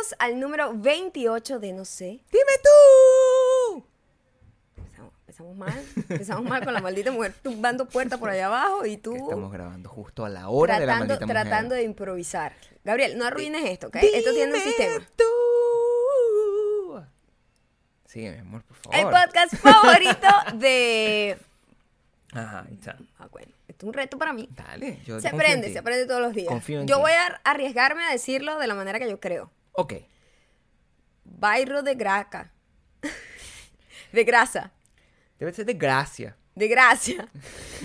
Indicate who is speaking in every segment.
Speaker 1: Bienvenidos al número 28 de No sé.
Speaker 2: ¡Dime tú!
Speaker 1: Empezamos, empezamos mal. Empezamos mal con la maldita mujer tumbando puertas por allá abajo y tú
Speaker 2: estamos grabando justo a la hora de la
Speaker 1: tratando,
Speaker 2: maldita mujer.
Speaker 1: tratando de improvisar. Gabriel, no arruines esto, ¿ok? Esto tiene un
Speaker 2: Dime
Speaker 1: sistema.
Speaker 2: tú. Sigue, mi amor, por favor.
Speaker 1: El podcast favorito de...
Speaker 2: Ajá, ahí está.
Speaker 1: Ah, bueno, esto es un reto para mí.
Speaker 2: Dale, yo
Speaker 1: Se aprende, se aprende todos los días.
Speaker 2: Confío en
Speaker 1: yo
Speaker 2: ti.
Speaker 1: voy a arriesgarme a decirlo de la manera que yo creo.
Speaker 2: Ok.
Speaker 1: Bairro de Graca. de grasa.
Speaker 2: Debe ser de Gracia.
Speaker 1: De gracia.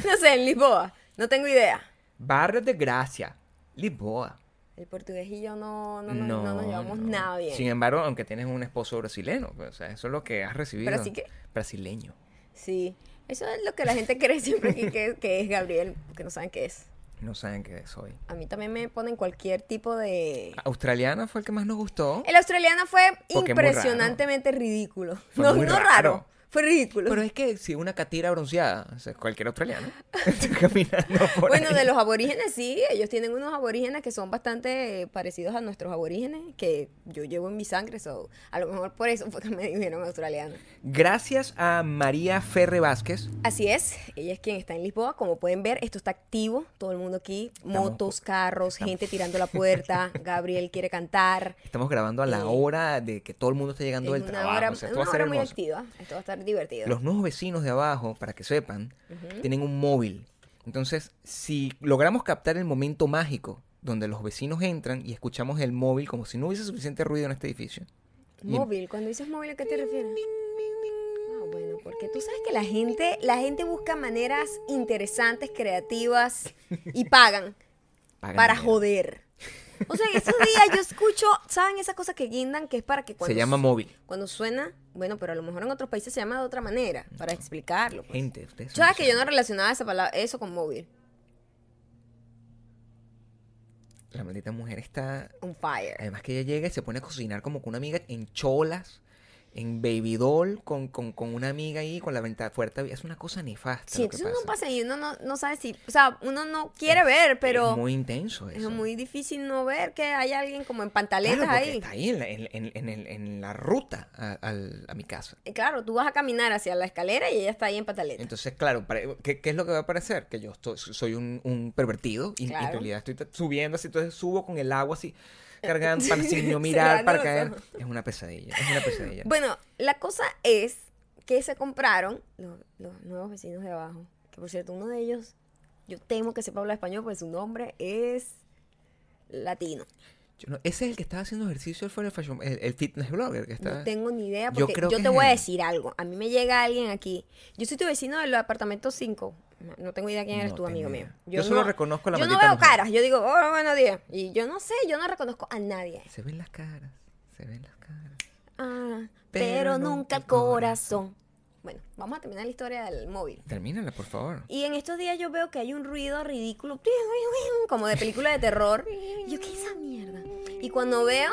Speaker 1: No sé, en Lisboa. No tengo idea.
Speaker 2: Barrio de Gracia. Lisboa.
Speaker 1: El portugués y yo no, no, nos- no nos llevamos nada bien.
Speaker 2: Sin embargo, aunque tienes un esposo brasileño, pues, o sea, eso es lo que has recibido.
Speaker 1: Pero así que-
Speaker 2: Brasileño.
Speaker 1: Sí. Eso es lo que la gente cree siempre aquí que, que es Gabriel, porque no saben qué es.
Speaker 2: No saben qué soy.
Speaker 1: A mí también me ponen cualquier tipo de...
Speaker 2: Australiana fue el que más nos gustó.
Speaker 1: El australiano fue
Speaker 2: Porque
Speaker 1: impresionantemente ridículo.
Speaker 2: Fue
Speaker 1: no,
Speaker 2: muy
Speaker 1: no
Speaker 2: raro.
Speaker 1: raro. Fue ridículo.
Speaker 2: Pero es que si una catira bronceada, o sea, cualquier australiano, caminando por
Speaker 1: Bueno,
Speaker 2: ahí.
Speaker 1: de los aborígenes sí, ellos tienen unos aborígenes que son bastante parecidos a nuestros aborígenes, que yo llevo en mi sangre, so, a lo mejor por eso fue que me dijeron australiano.
Speaker 2: Gracias a María Ferre Vázquez.
Speaker 1: Así es, ella es quien está en Lisboa, como pueden ver, esto está activo, todo el mundo aquí, motos, carros, gente tirando la puerta, Gabriel quiere cantar.
Speaker 2: Estamos grabando a la hora de que todo el mundo está
Speaker 1: Es
Speaker 2: llegando del trabajo.
Speaker 1: hora,
Speaker 2: o sea,
Speaker 1: es
Speaker 2: esto va
Speaker 1: una
Speaker 2: a ser
Speaker 1: hora muy activa, esto va a estar divertido.
Speaker 2: Los nuevos vecinos de abajo, para que sepan, tienen un móvil. Entonces, si logramos captar el momento mágico donde los vecinos entran y escuchamos el móvil como si no hubiese suficiente ruido en este edificio. y-
Speaker 1: Móvil, cuando dices móvil, ¿a qué te refieres? Ah, bueno, porque tú sabes que la gente, la gente busca maneras interesantes, creativas y pagan
Speaker 2: Pagan
Speaker 1: para
Speaker 2: dinero.
Speaker 1: joder. O sea, en estos días yo escucho, ¿saben esa cosa que guindan? Que es para que cuando,
Speaker 2: Se llama móvil.
Speaker 1: cuando suena, bueno, pero a lo mejor en otros países se llama de otra manera, para explicarlo. pues.
Speaker 2: Gente, ustedes
Speaker 1: ¿Sabes que yo no relacionaba esa palabra, eso con móvil?
Speaker 2: La maldita mujer está
Speaker 1: On fire.
Speaker 2: Además que ella llega y se pone a cocinar como con una amiga en cholas, en baby doll, con, con, con una amiga ahí, con la ventana fuerte. Es una cosa nefasta.
Speaker 1: Sí,
Speaker 2: lo que
Speaker 1: entonces uno
Speaker 2: pasa.
Speaker 1: pasa y uno no, no sabe si, o sea, uno no quiere ver, pero
Speaker 2: Es muy intenso eso.
Speaker 1: es muy difícil no ver que hay alguien como en pantaletas
Speaker 2: Claro,
Speaker 1: ahí.
Speaker 2: está ahí en la, en, en- en la ruta a, al- a mi casa.
Speaker 1: Y Claro, tú vas a caminar hacia la escalera y ella está ahí en pantaleta.
Speaker 2: Entonces, claro, ¿qué, qué es lo que va a parecer? Que yo estoy- soy un, un pervertido y, en realidad estoy subiendo así, entonces subo con el agua así, cargando para sin yo
Speaker 1: Se
Speaker 2: mirar, para caer.
Speaker 1: ojos.
Speaker 2: Es una pesadilla, es una pesadilla.
Speaker 1: Bueno, la cosa es que se compraron los, los nuevos vecinos de abajo. Que por cierto, uno de ellos, yo temo que sepa hablar español, pues su nombre es latino.
Speaker 2: Yo no- ese es el que estaba haciendo ejercicio, el, fashion- el, el fitness blogger que está...
Speaker 1: No tengo ni idea
Speaker 2: Yo
Speaker 1: porque yo,
Speaker 2: que
Speaker 1: te voy a decir algo. A mí me llega alguien aquí. Yo soy tu vecino del apartamento 5. No tengo idea quién eres
Speaker 2: No
Speaker 1: tú, amigo
Speaker 2: idea.
Speaker 1: mío.
Speaker 2: Yo solo reconozco a la
Speaker 1: Yo no veo
Speaker 2: mujer.
Speaker 1: caras. Yo digo, oh, buenos días. Y yo no sé, yo no reconozco a nadie.
Speaker 2: Se ven las caras, se ven las caras.
Speaker 1: Ah,
Speaker 2: Pero
Speaker 1: pero,
Speaker 2: nunca el
Speaker 1: corazón. Bueno, vamos a terminar la historia del móvil.
Speaker 2: Termínala, por favor.
Speaker 1: Y en estos días yo veo que hay un ruido ridículo, como de película de terror. Yo, ¿qué es esa mierda? Y cuando veo,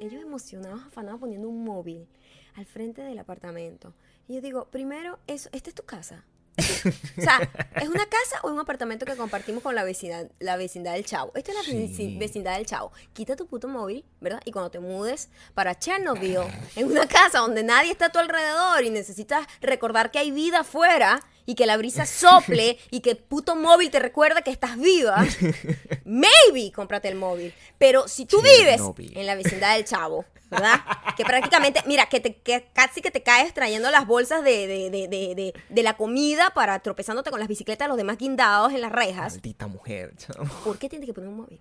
Speaker 1: ellos emocionados, afanados, poniendo un móvil al frente del apartamento. Y yo digo, primero, eso, ¿esta es tu casa? O sea, ¿es una casa o un apartamento que compartimos con la vecindad, la vecindad del Chavo? Esta es la
Speaker 2: Sí.
Speaker 1: vecindad del Chavo. Quita tu puto móvil, ¿verdad? Y cuando te mudes para Chernobyl, en una casa donde nadie está a tu alrededor y necesitas recordar que hay vida afuera y que la brisa sople y que el puto móvil te recuerda que estás viva, maybe cómprate el móvil. Pero si tú vives en la vecindad del Chavo, ¿verdad? Que prácticamente, mira, que, te, que casi que te caes trayendo las bolsas de, de, de, de, la comida para tropezándote con las bicicletas de los demás guindados en las rejas.
Speaker 2: Maldita mujer, chamo.
Speaker 1: ¿Por qué tienes que poner un móvil?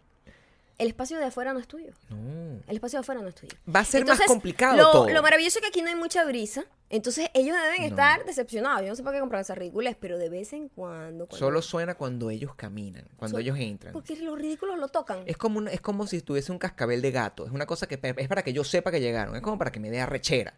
Speaker 1: El espacio de afuera no es tuyo.
Speaker 2: No.
Speaker 1: El espacio de afuera no es tuyo.
Speaker 2: Va a ser más complicado
Speaker 1: lo,
Speaker 2: todo.
Speaker 1: Lo maravilloso es que aquí no hay mucha brisa. Entonces ellos deben
Speaker 2: No.
Speaker 1: estar decepcionados. Yo no sé por qué comprar esas ridículas, pero de vez en cuando. cuando-
Speaker 2: Solo suena cuando ellos caminan, cuando
Speaker 1: So-
Speaker 2: ellos entran.
Speaker 1: Porque los ridículos lo tocan.
Speaker 2: Es como, una- es como si tuviese un cascabel de gato. Es una cosa que es para que yo sepa que llegaron. Es como para que me dé arrechera.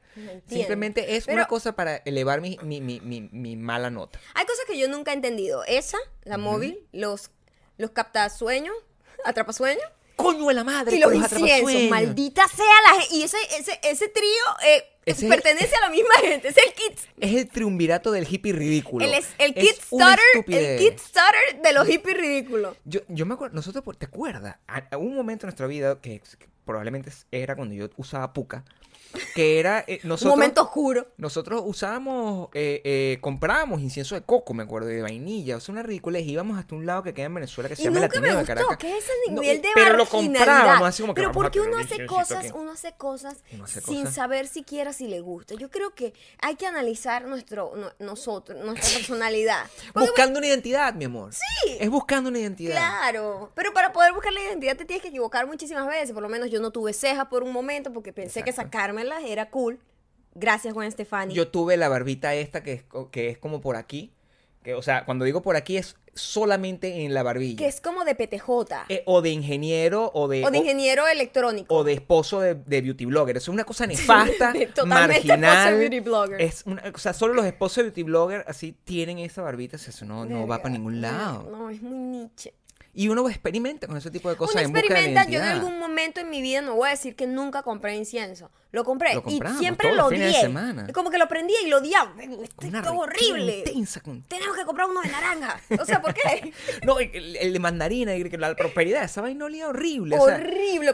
Speaker 2: Simplemente es
Speaker 1: Pero-
Speaker 2: una cosa para elevar mi, mi, mi, mi, mi mala nota.
Speaker 1: Hay cosas que yo nunca he entendido. Esa, la móvil, los, los captasueños, atrapasueños.
Speaker 2: ¡Coño de la madre!
Speaker 1: Y los inciensos, maldita sea la gente. Y ese, ese, ese trío eh,
Speaker 2: Ese
Speaker 1: pertenece a la misma gente. Es el kit.
Speaker 2: Es el triunvirato del hippie ridículo.
Speaker 1: El, es, el starter, el kit starter de los hippies ridículos.
Speaker 2: Yo, yo me acuerdo, nosotros, ¿te acuerdas? A- a un momento en nuestra vida que, que probablemente era cuando yo usaba puca, que era eh,
Speaker 1: Un
Speaker 2: nosotros
Speaker 1: momento oscuro.
Speaker 2: nosotros usábamos, eh, eh, comprábamos incienso de coco, me acuerdo, de vainilla. O sea, una ridiculez. Íbamos hasta un lado que queda en Venezuela que se
Speaker 1: Y
Speaker 2: llama
Speaker 1: nunca
Speaker 2: Latineo
Speaker 1: me
Speaker 2: de. Caracas.
Speaker 1: ¿Qué es
Speaker 2: No,
Speaker 1: nivel de
Speaker 2: pero lo comprábamos así como que
Speaker 1: Pero porque uno
Speaker 2: un
Speaker 1: hace cosas,
Speaker 2: aquí.
Speaker 1: uno hace cosas
Speaker 2: Uno hace
Speaker 1: sin
Speaker 2: cosas.
Speaker 1: saber siquiera si le gusta. Yo creo que hay que analizar nuestro, no- nosotros, nuestra personalidad. Porque,
Speaker 2: Buscando una identidad, mi amor. Sí. Es buscando una identidad.
Speaker 1: Claro, pero para poder buscar la identidad te tienes que equivocar muchísimas veces. Por lo menos yo no tuve cejas por un momento porque pensé que
Speaker 2: Exacto.
Speaker 1: Era cool. Gracias, Gwen Stefani.
Speaker 2: Yo tuve la barbita esta que es, que es como por aquí. Que, o sea, cuando digo por aquí es solamente en la barbilla.
Speaker 1: que es como de PTJ
Speaker 2: Eh, o de ingeniero o de,
Speaker 1: o de ingeniero electrónico.
Speaker 2: o de esposo de, de beauty blogger. Es una cosa nefasta,
Speaker 1: totalmente esposo de
Speaker 2: marginal.
Speaker 1: beauty blogger.
Speaker 2: Es una, o sea, solo los esposos de beauty blogger así tienen esa barbita. o sea, Eso no, no va para ningún lado.
Speaker 1: No, es muy niche.
Speaker 2: Y uno experimenta con ese tipo de cosas
Speaker 1: Uno
Speaker 2: en busca de
Speaker 1: experimenta, yo en algún momento en mi vida no voy a decir que nunca compré incienso. Lo compré
Speaker 2: Lo
Speaker 1: y siempre lo odié. Como que lo prendía y lo odiaba. Esto es horrible.
Speaker 2: intensa con-
Speaker 1: Tenemos que comprar uno de naranja. O sea, ¿por qué?
Speaker 2: No, el, el de mandarina, la prosperidad, esa vaina olía horrible. o sea,
Speaker 1: horrible,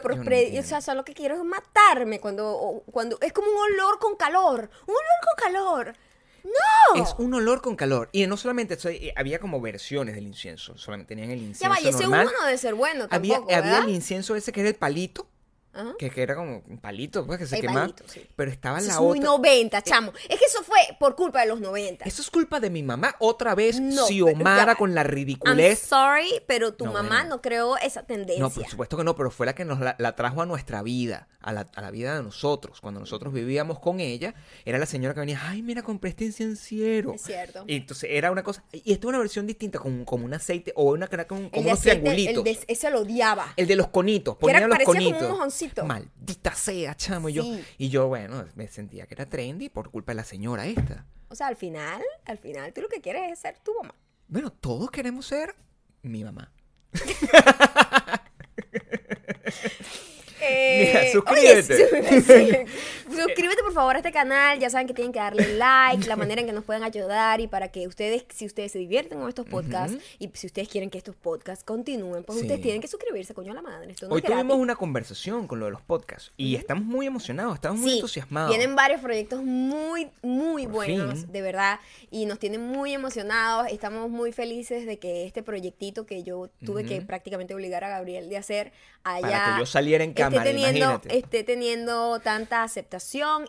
Speaker 2: yo no
Speaker 1: o sea, solo que quiero es matarme cuando, cuando es como un olor con calor. Un olor con calor. No.
Speaker 2: Es un olor con calor. Y no solamente eso, eh, había como versiones del incienso. Solamente tenían el incienso
Speaker 1: ya va, y ese
Speaker 2: normal.
Speaker 1: uno debe ser bueno
Speaker 2: había,
Speaker 1: tampoco,
Speaker 2: había
Speaker 1: ¿verdad?
Speaker 2: el incienso ese que era el palito.
Speaker 1: Ajá.
Speaker 2: Que, que era como un palito, pues, que se
Speaker 1: El
Speaker 2: quemaba.
Speaker 1: palito, sí.
Speaker 2: Pero estaba
Speaker 1: Eso
Speaker 2: la
Speaker 1: es muy
Speaker 2: otra.
Speaker 1: 90, chamo. Es que eso fue por culpa de los 90.
Speaker 2: Eso es culpa de mi mamá. Otra vez,
Speaker 1: No,
Speaker 2: Xiomara
Speaker 1: pero
Speaker 2: con la
Speaker 1: I'm
Speaker 2: ridiculez.
Speaker 1: sorry, pero tu
Speaker 2: No,
Speaker 1: mamá
Speaker 2: bueno.
Speaker 1: no creó esa tendencia.
Speaker 2: No, por supuesto que no, pero fue la que nos la, la trajo a nuestra vida, a la, a la vida de nosotros. Cuando nosotros vivíamos con ella, era la señora que venía, ay, mira, compré este incienciero.
Speaker 1: Es cierto.
Speaker 2: Y entonces era una cosa, y esta es una versión distinta, como, como un aceite, o una como,
Speaker 1: de
Speaker 2: unos
Speaker 1: aceite,
Speaker 2: triangulitos.
Speaker 1: el de, ese lo odiaba.
Speaker 2: El de los conitos, ponían los
Speaker 1: parecía como un
Speaker 2: Maldita sea, chamo. Y, yo,
Speaker 1: Sí.
Speaker 2: y yo, bueno, me sentía que era trendy por culpa de la señora esta.
Speaker 1: O sea, al final, al final, tú lo que quieres es ser tu mamá.
Speaker 2: Bueno, todos queremos ser mi mamá.
Speaker 1: Eh,
Speaker 2: Mira,
Speaker 1: oye,
Speaker 2: suscríbete.
Speaker 1: sí, suscríbete por favor a este canal. Ya saben que tienen que darle like, la manera en que nos pueden ayudar y para que ustedes, si ustedes se divierten con estos podcasts y si ustedes quieren que estos podcasts continúen, pues
Speaker 2: Sí.
Speaker 1: ustedes tienen que suscribirse, coño a la madre. Esto no
Speaker 2: Hoy
Speaker 1: es
Speaker 2: tuvimos una conversación con lo de los podcasts y estamos muy emocionados, estamos muy
Speaker 1: Sí,
Speaker 2: entusiasmados.
Speaker 1: Vienen varios proyectos muy, muy
Speaker 2: Por
Speaker 1: buenos,
Speaker 2: fin.
Speaker 1: de verdad, y nos tienen muy emocionados. Estamos muy felices de que este proyectito que yo tuve que
Speaker 2: Ujú.
Speaker 1: prácticamente obligar a Gabriel de hacer allá
Speaker 2: Para que yo saliera en cámara,
Speaker 1: esté teniendo,
Speaker 2: imagínate.
Speaker 1: esté teniendo tanta aceptación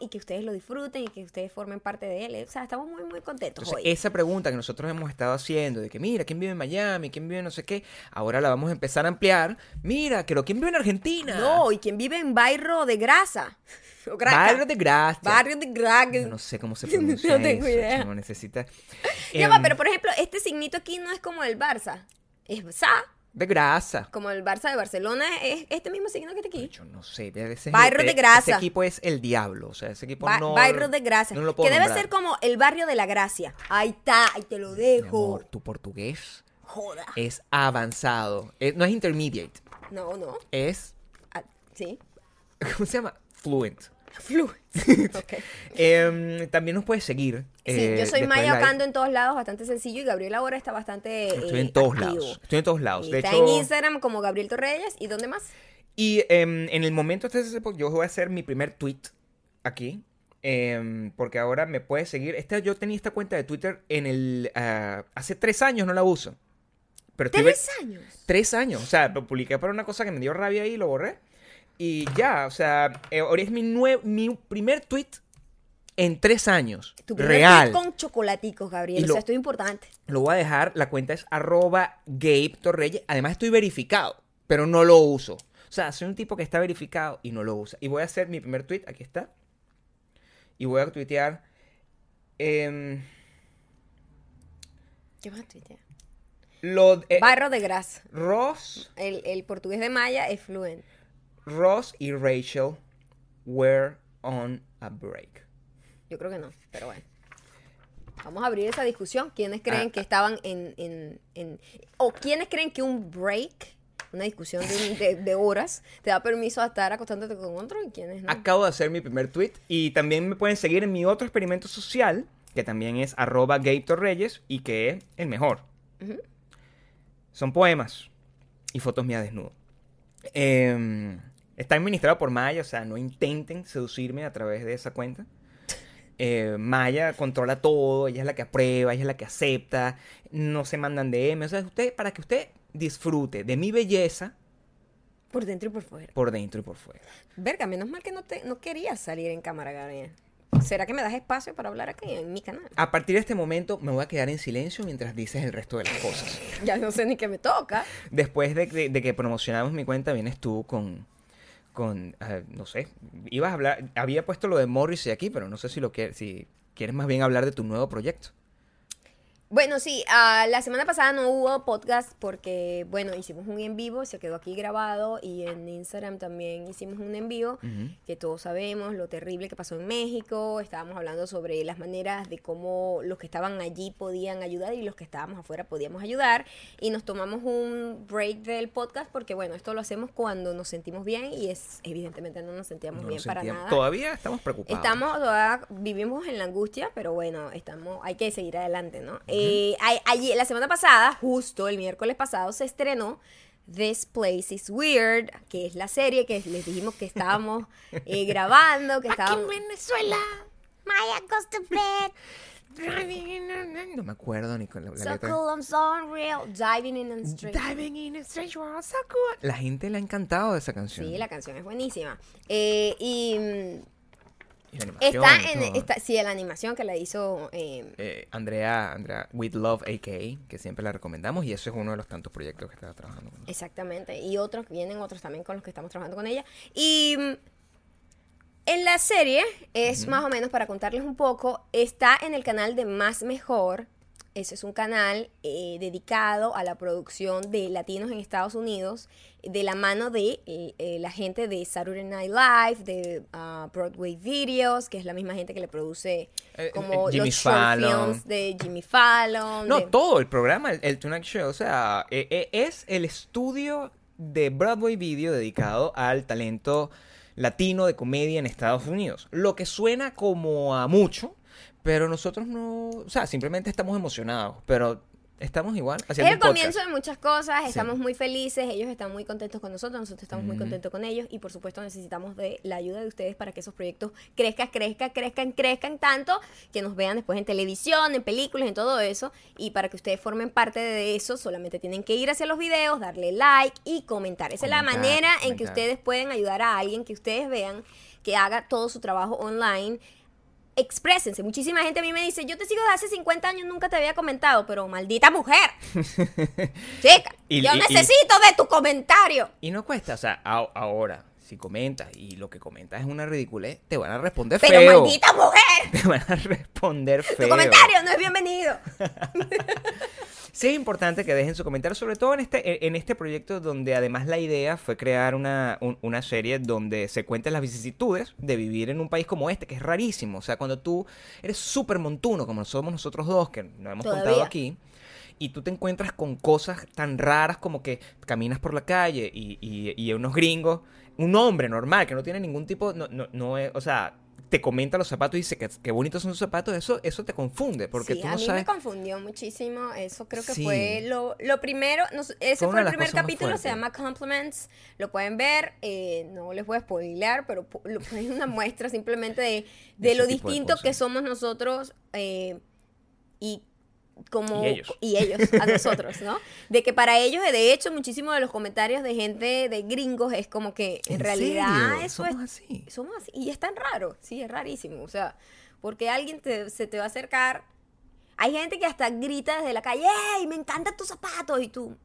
Speaker 1: y que ustedes lo disfruten y que ustedes formen parte de él. O sea, estamos muy, muy contentos
Speaker 2: Entonces,
Speaker 1: hoy.
Speaker 2: esa pregunta que nosotros hemos estado haciendo de que, mira, ¿quién vive en Miami? ¿Quién vive en no sé qué? Ahora la vamos a empezar a ampliar. Mira, pero ¿quién vive en Argentina?
Speaker 1: No, y quien vive en Barrio de Grasa. O.
Speaker 2: Barrio de Gracia.
Speaker 1: Barrio de Graca.
Speaker 2: Yo no sé cómo se pronuncia
Speaker 1: No tengo
Speaker 2: eso,
Speaker 1: idea.
Speaker 2: chamo, necesita...
Speaker 1: Ya va,
Speaker 2: Em,
Speaker 1: pero por ejemplo, este signito aquí no es como el Barça. Es Sa.
Speaker 2: De grasa.
Speaker 1: Como el Barça de Barcelona es este mismo signo que está aquí.
Speaker 2: Yo no sé, ese,
Speaker 1: Barrio de
Speaker 2: ese
Speaker 1: Grasa.
Speaker 2: equipo es el diablo, o sea, ese equipo
Speaker 1: Ba-
Speaker 2: no...
Speaker 1: Barrio de Gracia.
Speaker 2: no lo
Speaker 1: que
Speaker 2: puedo
Speaker 1: debe
Speaker 2: nombrar.
Speaker 1: ser como el barrio de la Gracia. Ahí está, ahí te lo
Speaker 2: Mi
Speaker 1: dejo.
Speaker 2: amor, tu portugués
Speaker 1: Joda.
Speaker 2: es avanzado. Eh, no es intermediate,
Speaker 1: No, no.
Speaker 2: es...
Speaker 1: Ah, sí.
Speaker 2: ¿Cómo se llama? Fluent.
Speaker 1: Fluent. ok.
Speaker 2: Em, también nos puedes seguir.
Speaker 1: Sí,
Speaker 2: eh,
Speaker 1: yo soy Maya. Ocando en todos lados, bastante sencillo. Y Gabriel ahora está bastante.
Speaker 2: Estoy
Speaker 1: eh,
Speaker 2: en todos
Speaker 1: activo.
Speaker 2: lados. Estoy en todos lados.
Speaker 1: Y
Speaker 2: De
Speaker 1: está
Speaker 2: hecho,
Speaker 1: en Instagram como Gabriel Torreyes. ¿Y dónde más?
Speaker 2: Y em, en el momento este, yo voy a hacer mi primer tweet aquí. em, porque ahora me puedes seguir. Esta, yo tenía esta cuenta de Twitter en el. ah, hace tres años no la uso. Pero
Speaker 1: Tres años.
Speaker 2: Tres años. O sea, lo publiqué por una cosa que me dio rabia ahí y lo borré. Y ya, o sea, eh, ahora es mi, mi primer tweet en tres años.
Speaker 1: Tu primer
Speaker 2: real.
Speaker 1: con chocolaticos, Gabriel.
Speaker 2: Y
Speaker 1: o
Speaker 2: lo-
Speaker 1: sea, esto es importante.
Speaker 2: Lo voy a dejar, la cuenta es arroba Gabe Torreyes. Además estoy verificado, pero no lo uso. O sea, soy un tipo que está verificado y no lo usa. Y voy a hacer mi primer tweet, aquí está. Y voy a tuitear. em,
Speaker 1: ¿Qué más tuitea?
Speaker 2: lo, eh,
Speaker 1: Barro de grasa.
Speaker 2: Ross,
Speaker 1: El, el portugués de Maya es fluent.
Speaker 2: Ross y Rachel were on a break.
Speaker 1: Yo creo que no, pero bueno. Vamos a abrir esa discusión. ¿Quiénes creen
Speaker 2: Ah,
Speaker 1: que estaban en, en, en- O quiénes creen que un break, una discusión de, un- de- de horas, te da permiso a estar acostándote con otro y quiénes no?
Speaker 2: Acabo de hacer mi primer tweet y también me pueden seguir en mi otro experimento social, que también es arroba Gabe Torreyes y que es el mejor. Son poemas y fotos mías desnudo. Em, Está administrado por Maya, o sea, no intenten seducirme a través de esa cuenta. Eh, Maya controla todo, ella es la que aprueba, ella es la que acepta, no se mandan DM. O sea, usted, para que usted disfrute de mi belleza
Speaker 1: Por dentro y por fuera.
Speaker 2: por dentro y por fuera.
Speaker 1: Verga, menos mal que no, te, no querías salir en cámara, Gabriel. ¿Será que me das espacio para hablar aquí en mi canal?
Speaker 2: A partir de este momento me voy a quedar en silencio mientras dices el resto de las cosas.
Speaker 1: Ya no sé ni qué me toca.
Speaker 2: Después de, de que promocionamos mi cuenta, vienes tú con, con ah, no sé, ibas a hablar, había puesto lo de Morrissey aquí, pero no sé si lo quieres, si quieres más bien hablar de tu nuevo proyecto.
Speaker 1: Bueno, sí, ah, la semana pasada no hubo podcast porque, bueno, hicimos un en vivo, se quedó aquí grabado y en Instagram también hicimos un en vivo, que todos sabemos lo terrible que pasó en México, estábamos hablando sobre las maneras de cómo los que estaban allí podían ayudar y los que estábamos afuera podíamos ayudar y nos tomamos un break del podcast porque, bueno, esto lo hacemos cuando nos sentimos bien y es evidentemente no nos sentíamos
Speaker 2: No
Speaker 1: bien
Speaker 2: nos
Speaker 1: para
Speaker 2: sentíamos-
Speaker 1: nada.
Speaker 2: Todavía estamos preocupados.
Speaker 1: Estamos, todavía vivimos en la angustia, pero bueno, estamos, hay que seguir adelante, ¿no? Eh, ay- allí- la semana pasada, justo el miércoles pasado, se estrenó This Place is Weird, que es la serie que les dijimos que estábamos eh, grabando, que estábamos...
Speaker 2: Venezuela.
Speaker 1: Maya goes to bed,
Speaker 2: No me acuerdo ni con la, la
Speaker 1: so
Speaker 2: letra.
Speaker 1: cool, I'm so unreal, diving in the street.
Speaker 2: Diving in a strange world, so cool. La gente le ha encantado esa canción.
Speaker 1: Sí, la canción es buenísima. Eh, y mm,
Speaker 2: Y la animación
Speaker 1: está en, está, sí, la animación que la hizo... eh,
Speaker 2: Eh, Andrea, Andrea, With Love AK, que siempre la recomendamos, y eso es uno de los tantos proyectos que estaba trabajando con nosotros.
Speaker 1: Exactamente. Y otros, vienen otros también con los que estamos trabajando con ella. Y mm, en la serie, es más o menos para contarles un poco, está en el canal de Más Mejor. Ese es un canal eh, dedicado a la producción de latinos en Estados Unidos, de la mano de eh, eh, la gente de Saturday Night Live, de ah, Broadway Videos, que es la misma gente que le produce
Speaker 2: Eh,
Speaker 1: como
Speaker 2: Jimmy
Speaker 1: los short
Speaker 2: Fallon.
Speaker 1: films de Jimmy Fallon.
Speaker 2: No,
Speaker 1: de-
Speaker 2: todo el programa, el, el Tonight Show, o sea, es el estudio de Broadway Video dedicado al talento latino de comedia en Estados Unidos. Lo que suena como a mucho, pero nosotros no, o sea, simplemente estamos emocionados, pero estamos igual
Speaker 1: Es el comienzo de muchas cosas,
Speaker 2: Sí.
Speaker 1: estamos muy felices, ellos están muy contentos con nosotros, nosotros estamos muy contentos con ellos y por supuesto necesitamos de la ayuda de ustedes para que esos proyectos crezcan, crezcan, crezcan, crezcan tanto que nos vean después en televisión, en películas, en todo eso y para que ustedes formen parte de eso solamente tienen que ir hacia los videos, darle like y comentar. Esa es la
Speaker 2: Comentar,
Speaker 1: manera en que ustedes pueden ayudar a alguien que ustedes vean que haga todo su trabajo online exprésense. Muchísima gente a mí me dice, yo te sigo desde hace 50 años, nunca te había comentado, pero maldita mujer. Chica,
Speaker 2: Y-
Speaker 1: yo
Speaker 2: y- y-
Speaker 1: necesito de tu comentario.
Speaker 2: Y no cuesta, o sea, a- ahora, si comentas y lo que comentas es una ridiculez, te van a responder
Speaker 1: Pero
Speaker 2: feo.
Speaker 1: maldita mujer,
Speaker 2: Te van a responder feo.
Speaker 1: tu comentario no es bienvenido.
Speaker 2: Sí es importante que dejen su comentario, sobre todo en este, en este proyecto donde además la idea fue crear una, un- una serie donde se cuenten las vicisitudes de vivir en un país como este, que es rarísimo. O sea, cuando tú eres súper montuno, como somos nosotros dos, que nos hemos contado aquí, y tú te encuentras con cosas tan raras como que caminas por la calle y, y, y unos gringos, un hombre normal que no tiene ningún tipo, no, no, no es, o sea, te comenta los zapatos y dice que qué bonitos son sus zapatos, eso, eso te confunde, porque
Speaker 1: sí,
Speaker 2: tú
Speaker 1: a
Speaker 2: no
Speaker 1: mí
Speaker 2: sabes...
Speaker 1: me confundió muchísimo. Eso creo que
Speaker 2: Sí.
Speaker 1: fue lo, lo primero. no ese
Speaker 2: Fue
Speaker 1: el primer capítulo, se llama Compliments. Lo pueden ver. eh, no les voy a spoilear, pero lo- es una muestra simplemente de, de lo
Speaker 2: de
Speaker 1: distinto que somos nosotros eh, y como
Speaker 2: Y ellos.
Speaker 1: y ellos a nosotros, ¿no? De que para ellos, de hecho, muchísimos de los comentarios de gente de gringos es como que en,
Speaker 2: ¿En
Speaker 1: realidad
Speaker 2: serio?
Speaker 1: eso
Speaker 2: Somos
Speaker 1: es
Speaker 2: así.
Speaker 1: somos así. Y es tan raro, sí, es rarísimo. O sea, porque alguien te- se te va a acercar. Hay gente que hasta grita desde la calle, ¡Ey, me encantan tus zapatos! Y tú,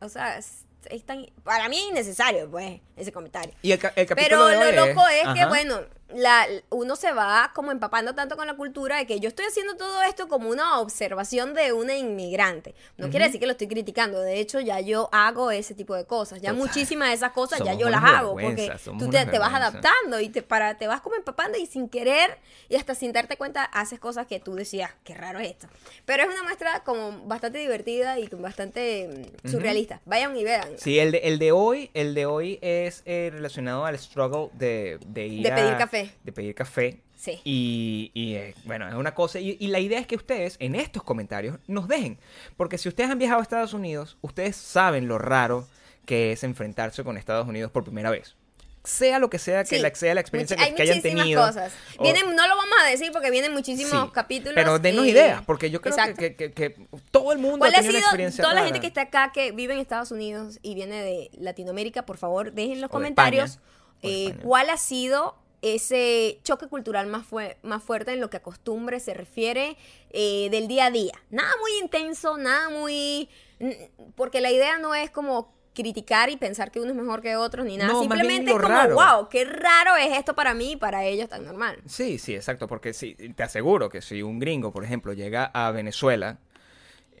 Speaker 1: o sea, es, es tan... Para mí es innecesario, pues, ese comentario.
Speaker 2: Y el, ca- el capítulo
Speaker 1: Pero
Speaker 2: de
Speaker 1: lo loco es que, bueno, la, uno se va como empapando tanto con la cultura de que yo estoy haciendo todo esto como una observación de una inmigrante. No quiere decir que lo estoy criticando. De hecho, ya yo hago ese tipo de cosas. Ya
Speaker 2: Total.
Speaker 1: muchísimas de esas cosas ya yo las hago. Porque tú te, te vas adaptando y te, para, te vas como empapando y sin querer y hasta sin darte cuenta haces cosas que tú decías, qué raro es esto. Pero es una muestra como bastante divertida y bastante mm, surrealista. Vayan y vean.
Speaker 2: Sí, el de, el de hoy, el de hoy es eh, relacionado al struggle de, de ir
Speaker 1: De pedir
Speaker 2: a-
Speaker 1: café.
Speaker 2: De pedir café.
Speaker 1: Sí.
Speaker 2: Y, y, eh, bueno, es una cosa. Y, y la idea es que ustedes en estos comentarios nos dejen. Porque si ustedes han viajado a Estados Unidos, ustedes saben lo raro que es enfrentarse con Estados Unidos por primera vez. sea lo que sea que
Speaker 1: Sí.
Speaker 2: la, sea la experiencia que, que hayan
Speaker 1: muchísimas
Speaker 2: tenido.
Speaker 1: cosas.
Speaker 2: o-
Speaker 1: Vienen, no lo vamos a decir porque vienen muchísimos
Speaker 2: Sí,
Speaker 1: capítulos.
Speaker 2: Pero denos ideas, porque yo creo que, que- todo el mundo ha
Speaker 1: ¿Cuál ha
Speaker 2: tenido una
Speaker 1: sido
Speaker 2: experiencia
Speaker 1: toda la gente que está acá que vive en Estados Unidos y viene de Latinoamérica, por favor, dejen en los
Speaker 2: O
Speaker 1: comentarios eh, cuál ha sido ese choque cultural más, más fuerte en lo que a costumbre se refiere eh, del día a día. Nada muy intenso, nada muy... n- Porque la idea no es como criticar y pensar que uno es mejor que otros ni nada.
Speaker 2: No,
Speaker 1: Simplemente es como,
Speaker 2: raro.
Speaker 1: wow, qué raro es esto para mí y para ellos tan normal.
Speaker 2: Sí, sí, exacto, porque sí, te aseguro que si un gringo, por ejemplo, llega a Venezuela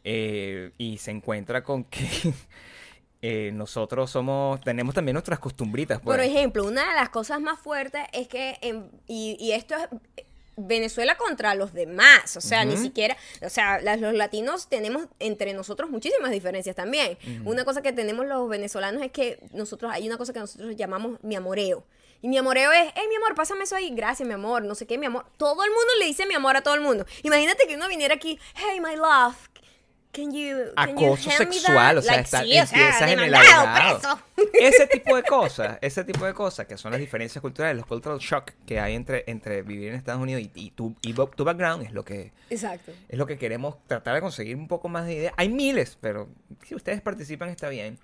Speaker 2: eh, y se encuentra con que eh, nosotros somos, tenemos también nuestras costumbritas, pues.
Speaker 1: Por ejemplo, una de las cosas más fuertes es que, en- y, y esto es Venezuela contra los demás, o sea, ni siquiera, o sea, las- los latinos tenemos entre nosotros muchísimas diferencias también. Una cosa que tenemos los venezolanos es que nosotros, hay una cosa que nosotros llamamos mi amoreo. Y mi amoreo es, hey, mi amor, pásame eso ahí, gracias, mi amor, no sé qué, mi amor. Todo el mundo le dice mi amor a todo el mundo. Imagínate que uno viniera aquí, hey, my love, can you, can
Speaker 2: acoso sexual,
Speaker 1: that?"
Speaker 2: o sea,
Speaker 1: Like,
Speaker 2: está,
Speaker 1: sí, o sea,
Speaker 2: empiezas en el abogado. Ese tipo de cosas, ese tipo de cosas que son las diferencias culturales, los cultural shock que hay entre, entre vivir en Estados Unidos y, y tu, y tu background es lo que
Speaker 1: Exacto.
Speaker 2: es lo que queremos tratar de conseguir un poco más de ideas. Hay miles, pero si ustedes participan está bien.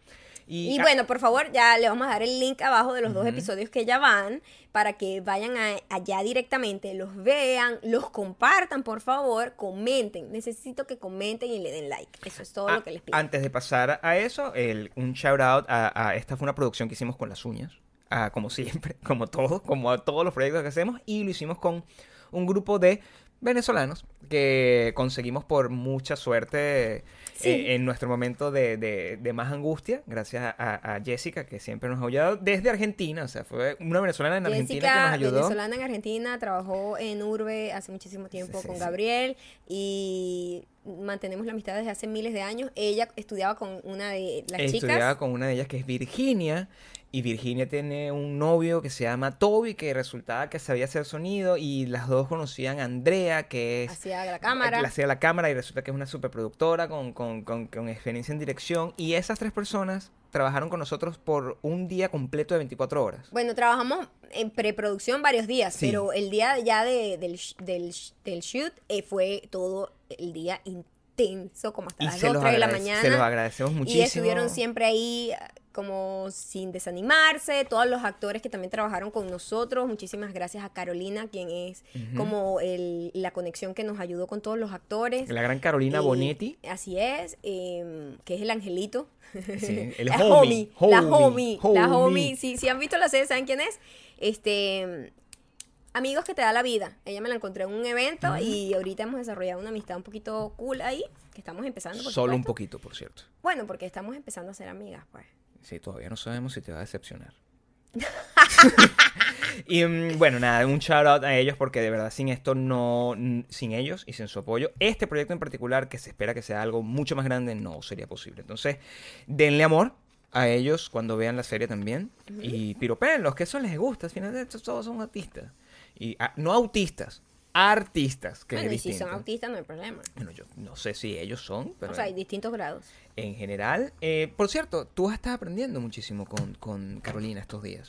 Speaker 2: Y,
Speaker 1: Y bueno, por favor, ya le vamos a dar el link abajo de los dos episodios que ya van para que vayan a- allá directamente, los vean, los compartan, por favor, comenten. Necesito que comenten y le den like. Eso es todo
Speaker 2: ah,
Speaker 1: lo que les pido.
Speaker 2: Antes de pasar a eso, el- un shout out a, a- esta fue una producción que hicimos con las uñas, ah, como siempre, como todo, como a todos los proyectos que hacemos, y lo hicimos con un grupo de venezolanos que conseguimos por mucha suerte
Speaker 1: Sí.
Speaker 2: eh, en nuestro momento de, de- de más angustia, gracias a, Jessica que siempre nos ha ayudado desde Argentina, o sea, fue una venezolana en Argentina que nos
Speaker 1: Jessica,
Speaker 2: ayudó.
Speaker 1: venezolana en Argentina, trabajó en Urbe hace muchísimo tiempo
Speaker 2: Sí, sí,
Speaker 1: con. Gabriel y mantenemos la amistad desde hace miles de años. Ella estudiaba con una de las
Speaker 2: Estudiaba
Speaker 1: chicas.
Speaker 2: con una de ellas que es Virginia. Y Virginia tiene un novio que se llama Toby, que resultaba que sabía hacer sonido. Y las dos conocían a Andrea, que es.
Speaker 1: Hacía la cámara.
Speaker 2: hacía la cámara y resulta que es una superproductora con, con, con, con experiencia en dirección. Y esas tres personas trabajaron con nosotros por un día completo de 24 horas.
Speaker 1: Bueno, trabajamos en preproducción varios días,
Speaker 2: Sí.
Speaker 1: pero el día ya de- del, del, del shoot eh, fue todo el día intenso, como hasta
Speaker 2: Y
Speaker 1: las
Speaker 2: se
Speaker 1: 2,
Speaker 2: los,
Speaker 1: 3 de la mañana.
Speaker 2: se los agradecemos muchísimo.
Speaker 1: Y estuvieron siempre ahí ah, como sin desanimarse, todos los actores que también trabajaron con nosotros, muchísimas gracias a Carolina, quien es como el- la conexión que nos ayudó con todos los actores.
Speaker 2: La gran Carolina
Speaker 1: Y-
Speaker 2: Bonetti.
Speaker 1: Así es, em, que es el angelito.
Speaker 2: Sí, el
Speaker 1: la
Speaker 2: homie,
Speaker 1: homie, la
Speaker 2: homie,
Speaker 1: homie, la
Speaker 2: homie.
Speaker 1: Si, si han visto la serie, ¿saben quién es? Este, amigos que te da la vida. Ella me la encontré en un evento y ahorita hemos desarrollado una amistad un poquito cool ahí, que estamos empezando. Por
Speaker 2: Solo un poquito, por cierto.
Speaker 1: Bueno, porque estamos empezando a ser amigas, pues.
Speaker 2: Sí, todavía no sabemos si te va a decepcionar. y mm, bueno, nada, un shout out a ellos porque de verdad sin esto no, sin ellos y sin su apoyo, este proyecto en particular que se espera que sea algo mucho más grande no sería posible. Entonces, denle amor a ellos cuando vean la serie también y piropéenlos, que eso les gusta, al final de esto todos son autistas. Y ah, no autistas, artistas, que
Speaker 1: bueno,
Speaker 2: es
Speaker 1: y si
Speaker 2: distinto.
Speaker 1: son autistas no hay problema.
Speaker 2: Bueno, yo no sé si ellos son, pero
Speaker 1: o sea, hay distintos grados.
Speaker 2: en general. Eh, por cierto, tú estás aprendiendo muchísimo con, con Carolina estos días.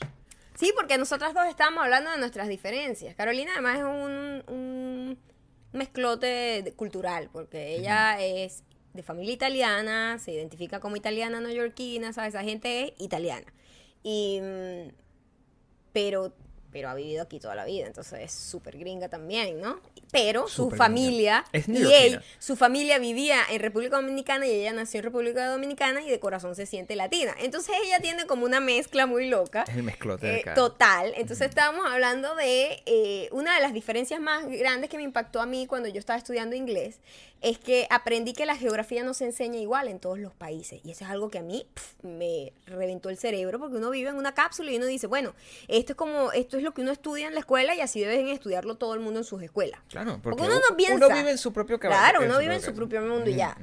Speaker 1: Sí, porque nosotras dos estábamos hablando de nuestras diferencias. Carolina además es un, un mezclote cultural, porque ella es de familia italiana, se identifica como italiana neoyorquina, ¿sabes? Esa gente es italiana. Y, mm, pero, pero ha vivido aquí toda la vida, entonces es súper gringa también, ¿no? Pero su familia.
Speaker 2: Es
Speaker 1: y ella, su familia vivía en República Dominicana y ella nació en República Dominicana y de corazón se siente latina. Entonces ella tiene como una mezcla muy loca.
Speaker 2: Es el mezclote
Speaker 1: Eh,
Speaker 2: acá.
Speaker 1: total. Entonces estábamos hablando de eh, una de las diferencias más grandes que me impactó a mí cuando yo estaba estudiando inglés es que aprendí que la geografía no se enseña igual en todos los países y eso es algo que a mí me reventó el cerebro porque uno vive en una cápsula y uno dice bueno esto es como esto es lo que uno estudia en la escuela y así deben estudiarlo todo el mundo en sus escuelas
Speaker 2: Claro, porque,
Speaker 1: porque uno no piensa.
Speaker 2: uno vive en su propio caballo.
Speaker 1: Claro, uno vive en su propio mundo y ya.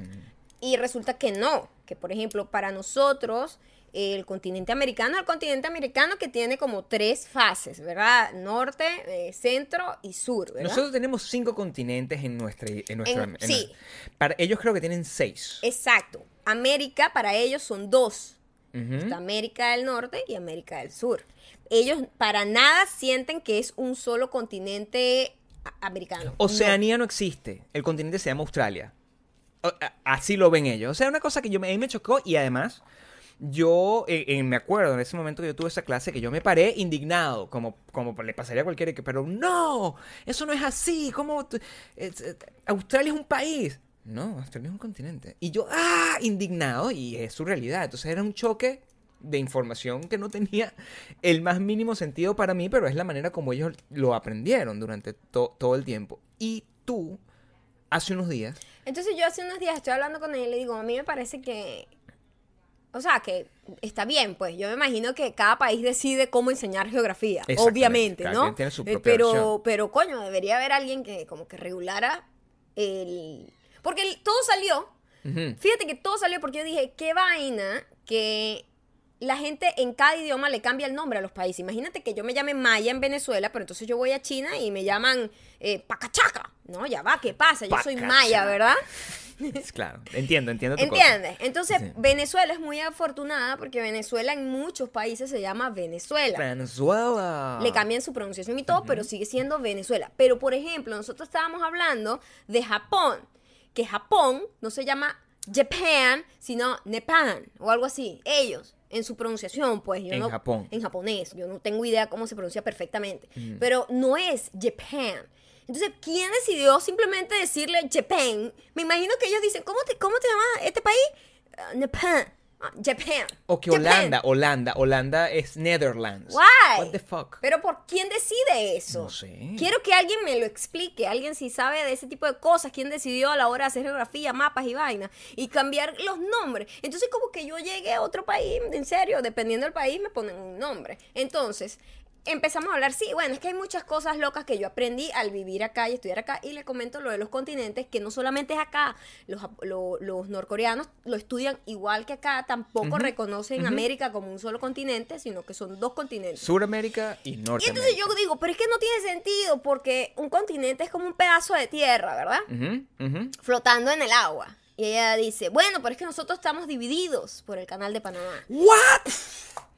Speaker 1: Y resulta que no, que por ejemplo para nosotros el continente americano, el continente americano que tiene como tres fases, ¿verdad? Norte, eh, centro y sur, ¿verdad?
Speaker 2: Nosotros tenemos cinco continentes en nuestra... En nuestra
Speaker 1: En-
Speaker 2: en-
Speaker 1: sí.
Speaker 2: Para ellos creo que tienen seis.
Speaker 1: Exacto. América para ellos son dos. América del Norte y América del Sur. Ellos para nada sienten que es un solo continente americano.
Speaker 2: Oceanía no. existe. El continente se llama Australia. O- a- Así lo ven ellos. O sea, una cosa que yo me, a mí me chocó y además yo eh, eh, me acuerdo en ese momento que yo tuve esa clase que yo me paré indignado, como, como le pasaría a cualquiera que, pero no, eso no es así. Es- eh, Australia es un país. No, Australia es un continente. Y yo, ah, indignado y es su realidad. Entonces era un choque de información que no tenía el más mínimo sentido para mí, pero es la manera como ellos lo aprendieron durante to- todo el tiempo. Y tú, hace unos días,
Speaker 1: Entonces yo hace unos días estoy hablando con él y le digo, a mí me parece que, o sea, que está bien, pues yo me imagino que cada país decide cómo enseñar geografía, obviamente,
Speaker 2: cada
Speaker 1: ¿no?
Speaker 2: quien tiene su
Speaker 1: Eh,
Speaker 2: propia
Speaker 1: pero, pero coño, debería haber alguien que como que regulara el... Porque el- todo salió, fíjate que todo salió porque yo dije, qué vaina que la gente en cada idioma le cambia el nombre a los países. Imagínate que yo me llame Maya en Venezuela, pero entonces yo voy a China y me llaman eh, Pacachaca. No, ya va, ¿qué pasa? Yo soy. Maya, ¿verdad?
Speaker 2: Es claro, entiendo, entiendo tu cosa.
Speaker 1: ¿Entiendes? Entonces,
Speaker 2: Sí.
Speaker 1: Venezuela es muy afortunada porque Venezuela en muchos países se llama Venezuela.
Speaker 2: Venezuela.
Speaker 1: Le cambian su pronunciación y todo, pero sigue siendo Venezuela. Pero, por ejemplo, nosotros estábamos hablando de Japón, que Japón no se llama Japan, sino Nepan o algo así. Ellos, en su pronunciación, pues yo
Speaker 2: En
Speaker 1: no-
Speaker 2: Japón.
Speaker 1: En japonés, yo no tengo idea cómo se pronuncia perfectamente. Pero no es Japan. Entonces, ¿quién decidió simplemente decirle Japan? Me imagino que ellos dicen, ¿cómo te, cómo te llamas este país? Ah, Nepan. Ah, Japan.
Speaker 2: O que
Speaker 1: Japan.
Speaker 2: Holanda, Holanda, Holanda es Netherlands.
Speaker 1: Why?
Speaker 2: What the fuck?
Speaker 1: Pero ¿por quién decide eso?
Speaker 2: No sé.
Speaker 1: Quiero que alguien me lo explique, alguien si sabe de ese tipo de cosas, quién decidió a la hora de hacer geografía, mapas y vainas y cambiar los nombres. Entonces como que yo llegué a otro país, en serio, dependiendo del país me ponen un nombre. Entonces, empezamos a hablar, sí, bueno, es que hay muchas cosas locas que yo aprendí al vivir acá y estudiar acá y le comento lo de los continentes, que no solamente es acá, los, lo- los norcoreanos lo estudian igual que acá, tampoco reconocen América como un solo continente, sino que son dos continentes.
Speaker 2: Suramérica y
Speaker 1: Y
Speaker 2: Norteamérica.
Speaker 1: entonces yo digo, pero es que no tiene sentido porque un continente es como un pedazo de tierra, ¿verdad? Flotando en el agua. Y ella dice, bueno, pero es que nosotros estamos divididos por el canal de Panamá.
Speaker 2: ¿What?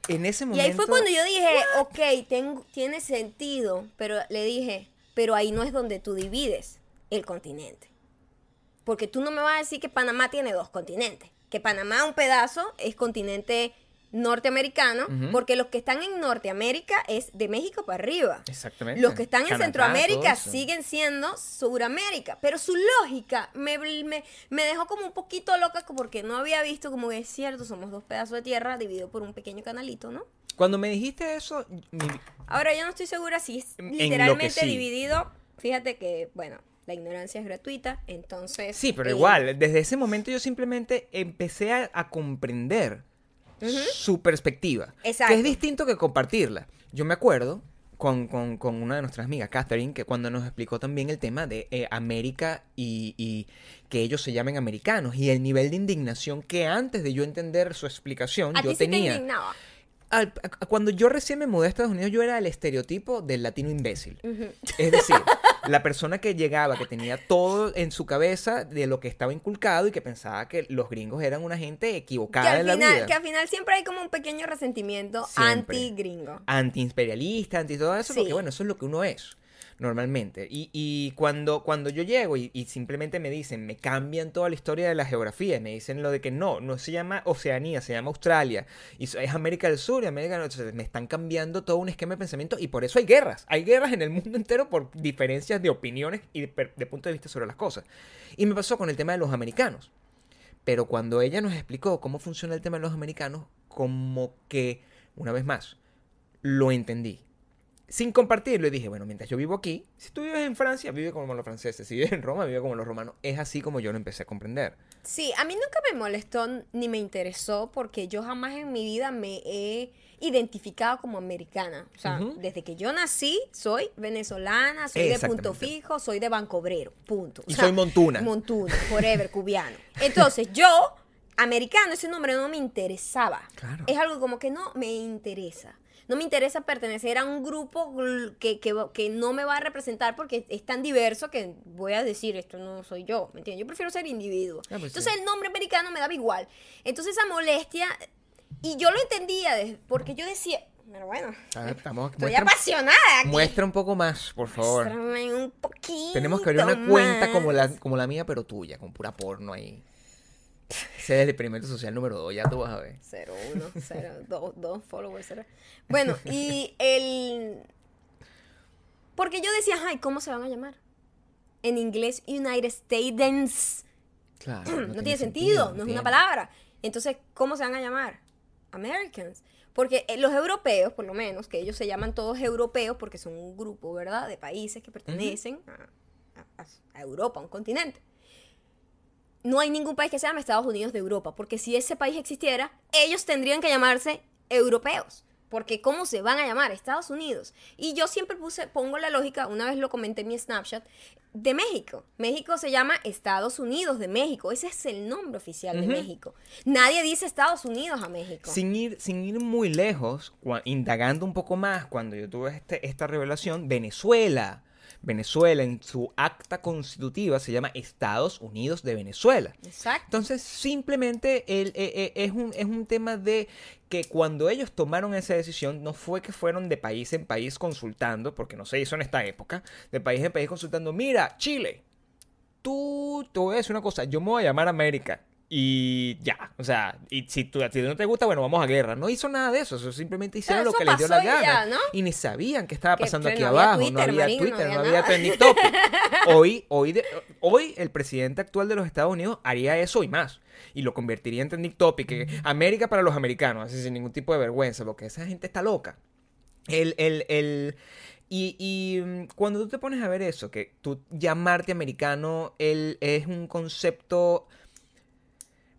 Speaker 2: En ese
Speaker 1: Y
Speaker 2: momento.
Speaker 1: ahí fue cuando yo dije, ok, tengo- tiene sentido, pero le dije, pero ahí no es donde tú divides el continente. Porque tú no me vas a decir que Panamá tiene dos continentes. Que Panamá un pedazo es continente norteamericano, porque los que están en Norteamérica es de México para arriba.
Speaker 2: Exactamente.
Speaker 1: Los que están en
Speaker 2: Canadá,
Speaker 1: Centroamérica siguen siendo Suramérica, pero su lógica me, me, me dejó como un poquito loca porque no había visto como que es cierto, somos dos pedazos de tierra divididos por un pequeño canalito, ¿no?
Speaker 2: Cuando me dijiste eso, mi-
Speaker 1: Ahora yo no estoy segura si es
Speaker 2: En-
Speaker 1: literalmente dividido. Fíjate que, bueno, la ignorancia es gratuita, entonces...
Speaker 2: Sí, pero
Speaker 1: eh,
Speaker 2: igual, desde ese momento yo simplemente empecé a, a comprender su perspectiva.
Speaker 1: Exacto.
Speaker 2: Que es distinto que compartirla. Yo me acuerdo con, con- con una de nuestras amigas, Catherine, que cuando nos explicó también el tema de eh, América y, y que ellos se llamen americanos y el nivel de indignación que antes de yo entender su explicación
Speaker 1: A
Speaker 2: yo
Speaker 1: ti sí te
Speaker 2: tenía.
Speaker 1: indignaba.
Speaker 2: Al- a- cuando yo recién me mudé a Estados Unidos, yo era el estereotipo del latino imbécil. Es decir, la persona que llegaba, que tenía todo en su cabeza de lo que estaba inculcado y que pensaba que los gringos eran una gente
Speaker 1: Que
Speaker 2: equivocada
Speaker 1: al,
Speaker 2: en la vida.
Speaker 1: que al final siempre hay como un pequeño resentimiento anti-gringo.
Speaker 2: Anti-imperialista, anti todo eso, porque bueno, eso es lo que uno es normalmente. Y, cuando, cuando yo llego y, simplemente me dicen, me cambian toda la historia de la geografía, me dicen lo de que no, no se llama Oceanía, se llama Australia, y es América del Sur y América del Norte, me están cambiando todo un esquema de pensamiento y por eso hay guerras, hay guerras en el mundo entero por diferencias de opiniones y de, de punto de vista sobre las cosas. Y me pasó con el tema de los americanos. Pero cuando ella nos explicó cómo funciona el tema de los americanos, como que, una vez más, lo entendí. Sin compartirlo, y dije, bueno, mientras yo vivo aquí, si tú vives en Francia, vive como los franceses. Si vives en Roma, vive como los romanos. Es así como yo lo empecé a comprender.
Speaker 1: Sí, a mí nunca me molestó ni me interesó porque yo jamás en mi vida me he identificado como americana. O sea,
Speaker 2: Ujú.
Speaker 1: desde que yo nací, soy venezolana, soy de punto fijo, soy de Banco Obrero, punto. O
Speaker 2: Y
Speaker 1: sea,
Speaker 2: soy montuna.
Speaker 1: Montuna, forever, cubiano. Entonces, yo, americano, ese nombre no me interesaba.
Speaker 2: Claro.
Speaker 1: Es algo como que no me interesa. No me interesa pertenecer a un grupo que, que, que no me va a representar porque es tan diverso que voy a decir esto no soy yo, ¿me entiendes? Yo prefiero ser individuo.
Speaker 2: Ah, pues
Speaker 1: Entonces
Speaker 2: sí.
Speaker 1: el nombre americano me daba igual. Entonces esa molestia Y yo lo entendía porque yo decía, pero bueno,
Speaker 2: Ah, Estamos,
Speaker 1: estoy
Speaker 2: muestra,
Speaker 1: apasionada aquí.
Speaker 2: muestra un poco más, por favor.
Speaker 1: Muéstrame un poquito
Speaker 2: Tenemos que abrir una cuenta como la, como la mía, pero tuya, con pura porno ahí. Ese es el experimento social número 2, ya tú vas a ver.
Speaker 1: Cero, uno, cero, dos, dos followers, cero. Bueno, y el... Porque yo decía, ay, ¿cómo se van a llamar? En inglés, United States.
Speaker 2: Claro.
Speaker 1: No, tiene sentido, no es una palabra. Entonces, ¿cómo se van a llamar? Americans. Porque eh, los europeos, por lo menos, que ellos se llaman todos europeos porque son un grupo, ¿verdad? De países que pertenecen a, a- a Europa, a un continente. No hay ningún país que se llame Estados Unidos de Europa, porque si ese país existiera, ellos tendrían que llamarse europeos. Porque ¿cómo se van a llamar? Estados Unidos. Y yo siempre puse, pongo la lógica, una vez lo comenté en mi Snapchat, de México. México se llama Estados Unidos de México. Ese es el nombre oficial de. México. Nadie dice Estados Unidos a México.
Speaker 2: Sin ir, sin ir muy lejos, indagando un poco más, cuando yo tuve este- esta revelación, Venezuela. Venezuela en su acta constitutiva se llama Estados Unidos de Venezuela.
Speaker 1: Exacto.
Speaker 2: Entonces, simplemente el- eh, eh, es, un, es un tema de que cuando ellos tomaron esa decisión, no fue que fueron de país en país consultando, porque no se hizo en esta época, de país en país consultando, mira, Chile, tú te voy a decir una cosa, yo me voy a llamar América. Y ya, o sea, y si, tú, si no te gusta, bueno, vamos a guerra. No hizo nada de eso, eso simplemente hicieron lo que les dio la gana.
Speaker 1: ya, ¿no?
Speaker 2: Y ni sabían qué estaba pasando
Speaker 1: que
Speaker 2: aquí
Speaker 1: no había
Speaker 2: abajo. no había
Speaker 1: no
Speaker 2: Twitter, no
Speaker 1: había
Speaker 2: había
Speaker 1: nada.
Speaker 2: trending topic. Hoy, hoy, de- hoy el presidente actual de los Estados Unidos haría eso y más. Y lo convertiría en trending topic. que América para los americanos, así sin ningún tipo de vergüenza, porque esa gente está loca. El, el, el, y, y, mm, cuando tú te pones a ver eso, que tú llamarte americano el, es un concepto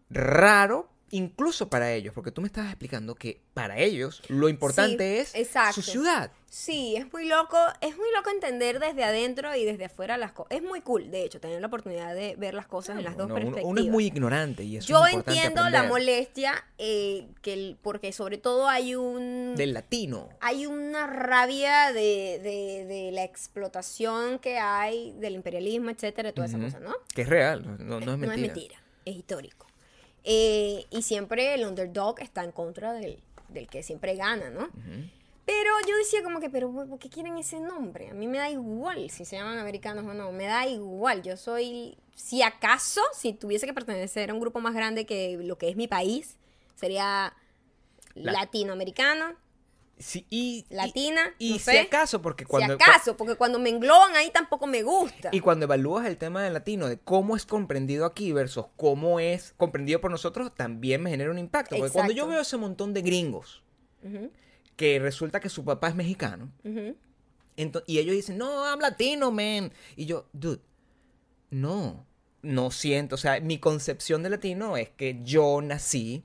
Speaker 2: raro, incluso para ellos, porque tú me estabas explicando que para ellos lo importante
Speaker 1: Sí,
Speaker 2: es
Speaker 1: exacto.
Speaker 2: su ciudad.
Speaker 1: Sí, es muy loco, es muy loco entender desde adentro y desde afuera las cosas. Es muy cool, de hecho, tener la oportunidad de ver las cosas en las dos perspectivas.
Speaker 2: uno es muy ignorante y eso
Speaker 1: Yo
Speaker 2: es
Speaker 1: entiendo la molestia, eh, que el- porque sobre todo hay un...
Speaker 2: del latino.
Speaker 1: Hay una rabia de, de- de la explotación que hay, del imperialismo, etcétera, toda
Speaker 2: Ujú.
Speaker 1: esa cosa, ¿no?
Speaker 2: Que es real, no, no es mentira.
Speaker 1: No es mentira, es histórico. Eh, y siempre el underdog está en contra del, del que siempre gana, ¿no? Pero yo decía como que, pero ¿por qué quieren ese nombre? A mí me da igual si se llaman americanos o no, me da igual. Yo soy, si acaso, si tuviese que pertenecer a un grupo más grande que lo que es mi país, sería
Speaker 2: La-
Speaker 1: latinoamericano,
Speaker 2: Sí, y,
Speaker 1: latina,
Speaker 2: y,
Speaker 1: no
Speaker 2: si
Speaker 1: sé.
Speaker 2: acaso, porque cuando...
Speaker 1: si acaso, porque cuando me engloban ahí tampoco me gusta.
Speaker 2: Y cuando evalúas el tema del latino, de cómo es comprendido aquí versus cómo es comprendido por nosotros, también me genera un impacto. Porque cuando yo veo ese montón de gringos que resulta que su papá es mexicano, y ellos dicen, no, I'm latino, man. Y yo, dude, no, no siento. O sea, mi concepción de latino es que yo nací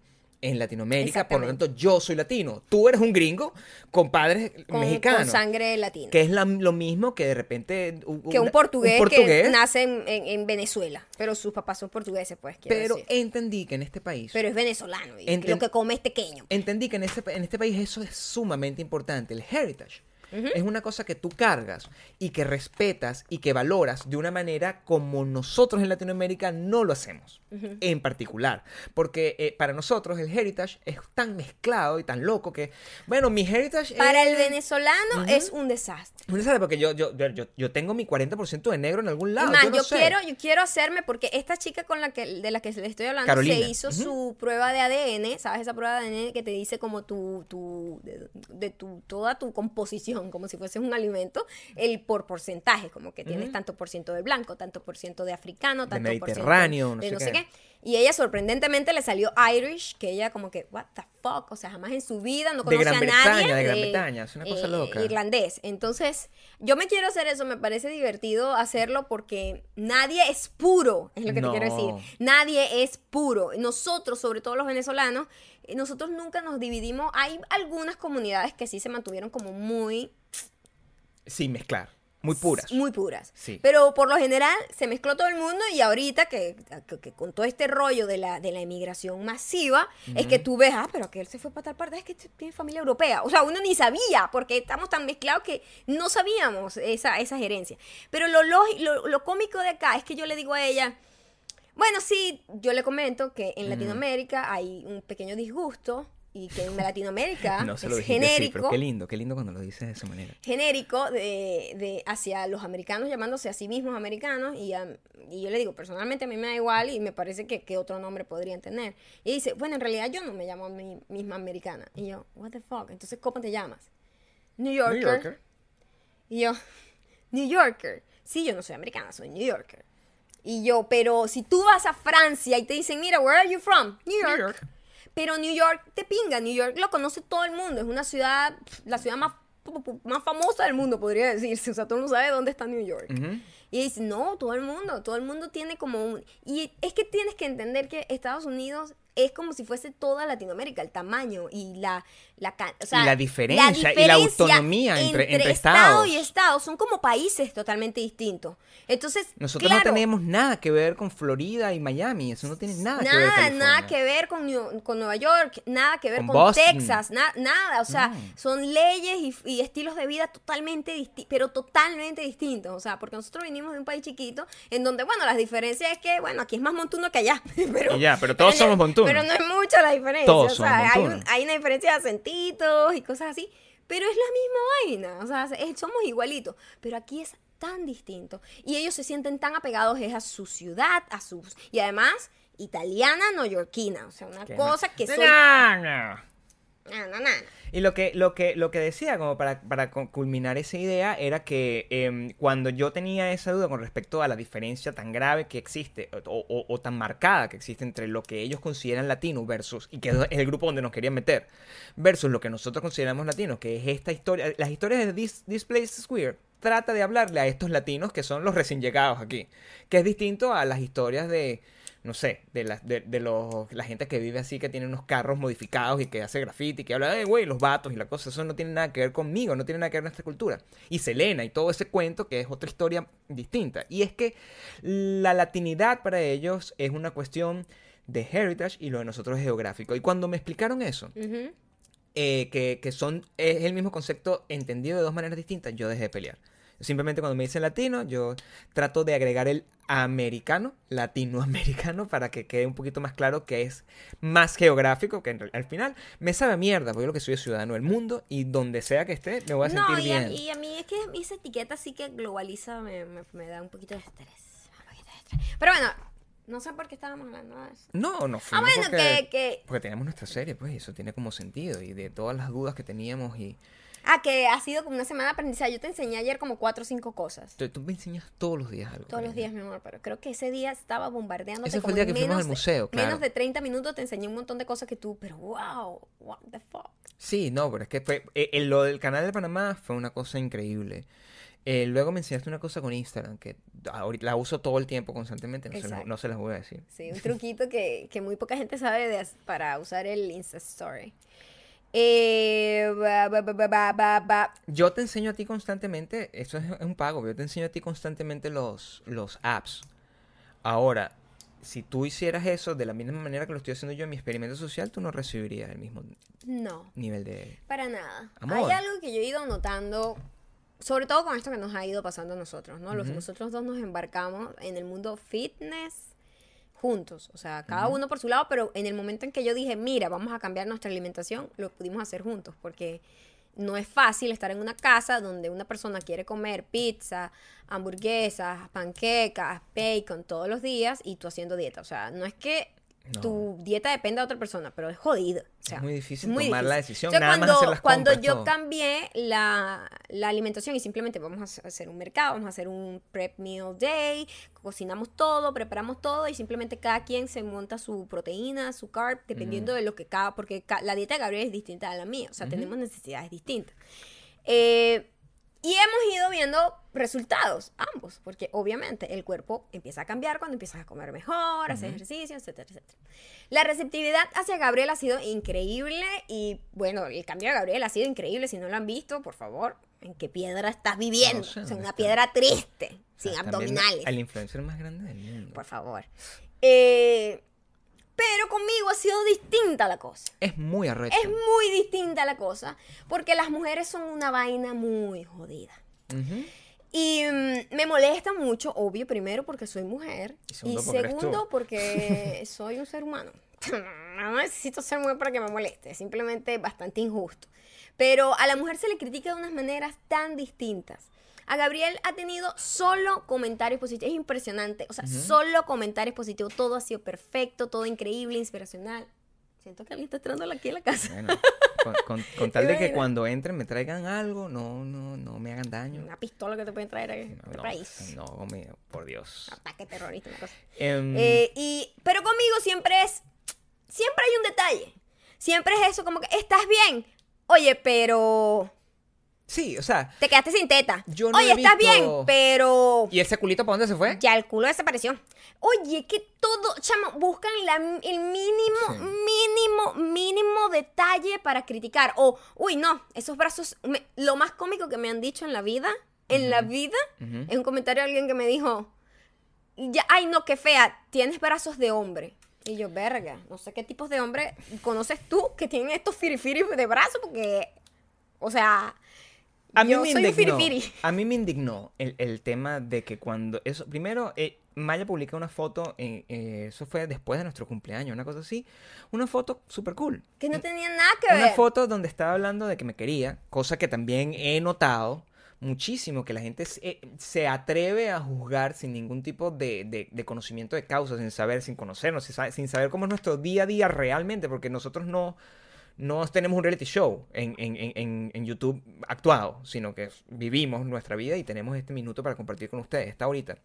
Speaker 2: en Latinoamérica, por lo tanto yo soy latino. Tú eres un gringo con padres
Speaker 1: Con,
Speaker 2: mexicanos.
Speaker 1: con sangre latina.
Speaker 2: Que es la- lo mismo que de repente... u-
Speaker 1: que un portugués,
Speaker 2: portugués,
Speaker 1: que nace en, en- en Venezuela, pero sus papás son portugueses, pues,
Speaker 2: Pero
Speaker 1: decir.
Speaker 2: entendí que en este país...
Speaker 1: Pero es venezolano y
Speaker 2: Enten-
Speaker 1: lo que come es pequeño.
Speaker 2: Entendí que en este, en este país eso es sumamente importante. El heritage es una cosa que tú cargas y que respetas y que valoras de una manera como nosotros en Latinoamérica no lo hacemos. En particular. Porque eh, para nosotros el heritage es tan mezclado y tan loco que, bueno, mi heritage
Speaker 1: Para
Speaker 2: es...
Speaker 1: el venezolano es un desastre.
Speaker 2: No sabes, porque yo, yo, yo, yo- tengo mi 40% de negro en algún lado.
Speaker 1: Más,
Speaker 2: yo no
Speaker 1: yo,
Speaker 2: sé.
Speaker 1: quiero, yo quiero hacerme, porque esta chica con la que, de la que le estoy hablando
Speaker 2: Carolina.
Speaker 1: se hizo su prueba de ADN, ¿sabes? Esa prueba de ADN que te dice como tu, tu de, de tu, toda tu composición, como si fuese un alimento, el por porcentaje, como que tienes tanto por ciento de blanco, tanto por ciento de africano,
Speaker 2: De
Speaker 1: tanto por ciento
Speaker 2: mediterráneo, no
Speaker 1: de
Speaker 2: sé
Speaker 1: no sé
Speaker 2: qué.
Speaker 1: qué. Y ella sorprendentemente le salió Irish, que ella como que, what the fuck, o sea, jamás en su vida no
Speaker 2: De
Speaker 1: conoce
Speaker 2: Gran
Speaker 1: a
Speaker 2: Bretaña,
Speaker 1: nadie.
Speaker 2: de Gran Bretaña, es una cosa loca.
Speaker 1: Irlandés. Entonces, yo me quiero hacer eso, me parece divertido hacerlo porque nadie es puro, es lo que
Speaker 2: No.
Speaker 1: te quiero decir. Nadie es puro. Nosotros, sobre todo los venezolanos, eh, nosotros nunca nos dividimos. Hay algunas comunidades que sí se mantuvieron como muy
Speaker 2: Sin mezclar. Muy puras.
Speaker 1: muy puras.
Speaker 2: Sí.
Speaker 1: Pero por lo general se mezcló todo el mundo y ahorita que, que- que con todo este rollo de la, de la inmigración masiva, es que tú ves, ah, pero que él se fue para tal parte, es que tiene familia europea. O sea, uno ni sabía, porque estamos tan mezclados que no sabíamos esa, esa gerencia. Pero lo, lógi- lo, lo cómico de acá es que yo le digo a ella, bueno, sí, yo le comento que en Latinoamérica hay un pequeño disgusto y que en Latinoamérica
Speaker 2: No se lo
Speaker 1: es
Speaker 2: así,
Speaker 1: genérico.
Speaker 2: pero qué lindo, qué lindo cuando lo dices de esa manera.
Speaker 1: genérico de, de hacia los americanos llamándose a sí mismos americanos y, a- y yo le digo personalmente a mí me da igual y me parece que, que otro nombre podrían tener. Y dice bueno en realidad yo no me llamo a mí misma americana y yo what the fuck entonces cómo te llamas New Yorker,
Speaker 2: New Yorker.
Speaker 1: y yo New Yorker sí yo no soy americana soy New Yorker y yo pero si tú vas a Francia y te dicen mira where are you from New York,
Speaker 2: New York.
Speaker 1: pero New York te pinga, New York lo conoce todo el mundo, es una ciudad, la ciudad más, más famosa del mundo, podría decirse, o sea, todo el mundo sabe dónde está New York. Y dice, no, todo el mundo, todo el mundo tiene como un... Y es que tienes que entender que Estados Unidos es como si fuese toda Latinoamérica, el tamaño y la... la ca- o sea,
Speaker 2: Y la diferencia y la autonomía entre- entre
Speaker 1: Estado
Speaker 2: estados.
Speaker 1: y Estado, son como países totalmente distintos. Entonces,
Speaker 2: Nosotros
Speaker 1: claro,
Speaker 2: no tenemos nada que ver con Florida y Miami, eso no tiene nada, que ver
Speaker 1: Nada,
Speaker 2: California.
Speaker 1: nada que ver con, New- con Nueva York, nada que ver
Speaker 2: Con.
Speaker 1: Texas, na- nada, o sea,
Speaker 2: No.
Speaker 1: son leyes y, y estilos de vida totalmente distintos, pero totalmente distintos, o sea, porque nosotros venimos de un país chiquito en donde, bueno, las diferencias es que, bueno, aquí es más montuno que allá, pero...
Speaker 2: Y ya, pero todos somos montunos.
Speaker 1: Pero no es mucha la diferencia,
Speaker 2: Todos
Speaker 1: o sea, hay, un- hay una diferencia de acentitos y cosas así, pero es la misma vaina, o sea, es- somos igualitos, pero aquí es tan distinto y ellos se sienten tan apegados es a su ciudad, a sus y además italiana neoyorquina, o sea, una cosa que soy
Speaker 2: No, no.
Speaker 1: No, no, no.
Speaker 2: Y lo que, lo que, lo que decía, como para, para cu- culminar esa idea, era que em, cuando yo tenía esa duda con respecto a la diferencia tan grave que existe, o, tan marcada que existe entre lo que ellos consideran latino versus, y que es el grupo donde nos querían meter, versus lo que nosotros consideramos latino, que es esta historia, las historias de This, This trata de hablarle a estos latinos que son los recién llegados aquí, que es distinto a las historias de no sé, de la, de, de los, la gente que vive así, que tiene unos carros modificados y que hace graffiti, que habla de, güey, los vatos y la cosa, eso no tiene nada que ver conmigo, no tiene nada que ver con nuestra cultura. Y Selena y todo ese cuento que es otra historia distinta. Y es que la latinidad para ellos es una cuestión de heritage y lo de nosotros es geográfico. Y cuando me explicaron eso, eh, que, que son, es el mismo concepto entendido de dos maneras distintas, yo dejé de pelear. Simplemente cuando me dicen latino, yo trato de agregar el americano, latinoamericano, para que quede un poquito más claro que es más geográfico, que en al final me sabe a mierda, porque yo lo que soy es ciudadano del mundo y donde sea que esté me voy a sentir
Speaker 1: No, y a,
Speaker 2: bien.
Speaker 1: y a mí es que esa etiqueta sí que globaliza me, me- me da un poquito de estrés. un poquito de estrés. Pero bueno, no sé por qué estábamos hablando de eso.
Speaker 2: No, no
Speaker 1: Ah,
Speaker 2: fuimos
Speaker 1: bueno,
Speaker 2: porque,
Speaker 1: que, que...
Speaker 2: porque teníamos nuestra serie, pues, y eso tiene como sentido, y de todas las dudas que teníamos, y
Speaker 1: Ah, que ha sido como una semana de aprendizaje. Yo te enseñé ayer como cuatro o cinco cosas.
Speaker 2: tú, tú me enseñas todos los días algo.
Speaker 1: Todos los días, mi amor, pero creo que ese día estaba bombardeando.
Speaker 2: Ese fue el día que fuimos al museo, claro.
Speaker 1: Menos de 30 minutos te enseñé un montón de cosas que tú, pero wow, what the fuck.
Speaker 2: Sí, no, pero es que fue. eh, eh, lo del canal de Panamá fue una cosa increíble. Eh, luego me enseñaste una cosa con Instagram que ahorita la uso todo el tiempo constantemente, no, se las, no se las voy a decir.
Speaker 1: Sí, un truquito que, que muy poca gente sabe de, para usar el Insta Story. Eh, ba, ba, ba.
Speaker 2: Yo te enseño a ti constantemente, eso es un pago, yo te enseño a ti constantemente los, los apps. Ahora, si tú hicieras eso de la misma manera que lo estoy haciendo yo en mi experimento social, tú no recibirías el mismo
Speaker 1: No,
Speaker 2: nivel de...
Speaker 1: para nada.
Speaker 2: Amor.
Speaker 1: Hay algo que yo he ido notando, sobre todo con esto que nos ha ido pasando a nosotros, ¿no? Los-. Nosotros dos nos embarcamos en el mundo fitness juntos, o sea, cada uno por su lado, pero en el momento en que yo dije, mira, vamos a cambiar nuestra alimentación, lo pudimos hacer juntos, porque no es fácil estar en una casa donde una persona quiere comer pizza, hamburguesas, panquecas, bacon todos los días y tú haciendo dieta. O sea, no es que
Speaker 2: No.
Speaker 1: tu dieta dependa de otra persona, pero es jodido. O sea,
Speaker 2: Es muy difícil
Speaker 1: muy
Speaker 2: tomar la decisión, nada más
Speaker 1: cuando,
Speaker 2: hacer las
Speaker 1: cuando
Speaker 2: compras,
Speaker 1: yo
Speaker 2: todo.
Speaker 1: cambié la, la alimentación y simplemente vamos a hacer un mercado, vamos a hacer un prep meal day, cocinamos todo, preparamos todo y simplemente cada quien se monta su proteína, su carb, dependiendo de lo que cada, porque ca- la dieta de Gabriel es distinta a la mía, o sea, tenemos necesidades distintas. Eh, y hemos ido viendo resultados, ambos, porque obviamente el cuerpo empieza a cambiar cuando empiezas a comer mejor, hacer ejercicio, etcétera, etcétera. La receptividad hacia Gabriel ha sido increíble y bueno, el cambio de Gabriel ha sido increíble. Si no lo han visto, por favor, ¿en qué piedra estás viviendo?
Speaker 2: No sé,
Speaker 1: o sea,
Speaker 2: ¿dónde
Speaker 1: una
Speaker 2: está?
Speaker 1: piedra triste, sin
Speaker 2: Están viendo
Speaker 1: abdominales,
Speaker 2: Al influencer más grande del mundo.
Speaker 1: por favor. Eh, pero conmigo ha sido distinta la cosa.
Speaker 2: Es muy arrecho.
Speaker 1: Es muy distinta la cosa, porque las mujeres son una vaina muy jodida.
Speaker 2: Ujú.
Speaker 1: Y mm, me molesta mucho, obvio, primero porque soy mujer.
Speaker 2: Y
Speaker 1: Y
Speaker 2: segundo porque eres tú.
Speaker 1: segundo porque soy un ser humano. no necesito ser mujer para que me moleste, es simplemente bastante injusto. Pero a la mujer se le critica de unas maneras tan distintas. A Gabriel ha tenido solo comentarios positivos. Es impresionante. O sea, solo comentarios positivos. Todo ha sido perfecto, todo increíble, inspiracional. Siento que alguien está entrando aquí en la casa.
Speaker 2: Bueno, con, con- con tal de que cuando entren me traigan algo, no, no, no me hagan daño.
Speaker 1: Una pistola que te pueden traer aquí.
Speaker 2: No,
Speaker 1: país.
Speaker 2: no, me- por Dios.
Speaker 1: Ataque terrorista, una cosa.
Speaker 2: Em,
Speaker 1: Eh, y, pero conmigo siempre es, siempre hay un detalle. Siempre es eso, como que, ¿estás bien? Oye, pero
Speaker 2: sí, o sea,
Speaker 1: te quedaste sin teta.
Speaker 2: Yo no
Speaker 1: Oye,
Speaker 2: he
Speaker 1: ¿estás
Speaker 2: visto-
Speaker 1: bien? Pero
Speaker 2: ¿y ese culito para dónde se fue?
Speaker 1: ya el culo desapareció. Oye, que todo, chamo, buscan la- el mínimo,
Speaker 2: Sí.
Speaker 1: mínimo, mínimo detalle para criticar. O, uy, no, esos brazos, me- lo más cómico que me han dicho en la vida, en la vida, es un comentario de alguien que me dijo, ya, ay no, qué fea, tienes brazos de hombre. Y yo, verga, no sé qué tipos de hombre conoces tú que tienen estos firifiris de brazos, porque, o sea,
Speaker 2: A mí
Speaker 1: yo
Speaker 2: me
Speaker 1: soy
Speaker 2: indignó. A mí me indignó el, el tema de que cuando eso primero eh, Maya publicó una foto, eh, eh, eso fue después de nuestro cumpleaños, una cosa así, una foto super cool.
Speaker 1: Que no tenía nada que
Speaker 2: Una
Speaker 1: ver.
Speaker 2: foto donde estaba hablando de que me quería, cosa que también he notado muchísimo, que la gente se, eh, se atreve a juzgar sin ningún tipo de, de- de conocimiento de causa, sin saber, sin conocernos, sin saber, sin saber cómo es nuestro día a día realmente, porque nosotros no, no tenemos un reality show en, en- en- en- YouTube actuado, sino que vivimos nuestra vida y tenemos este minuto para compartir con ustedes, esta ahorita.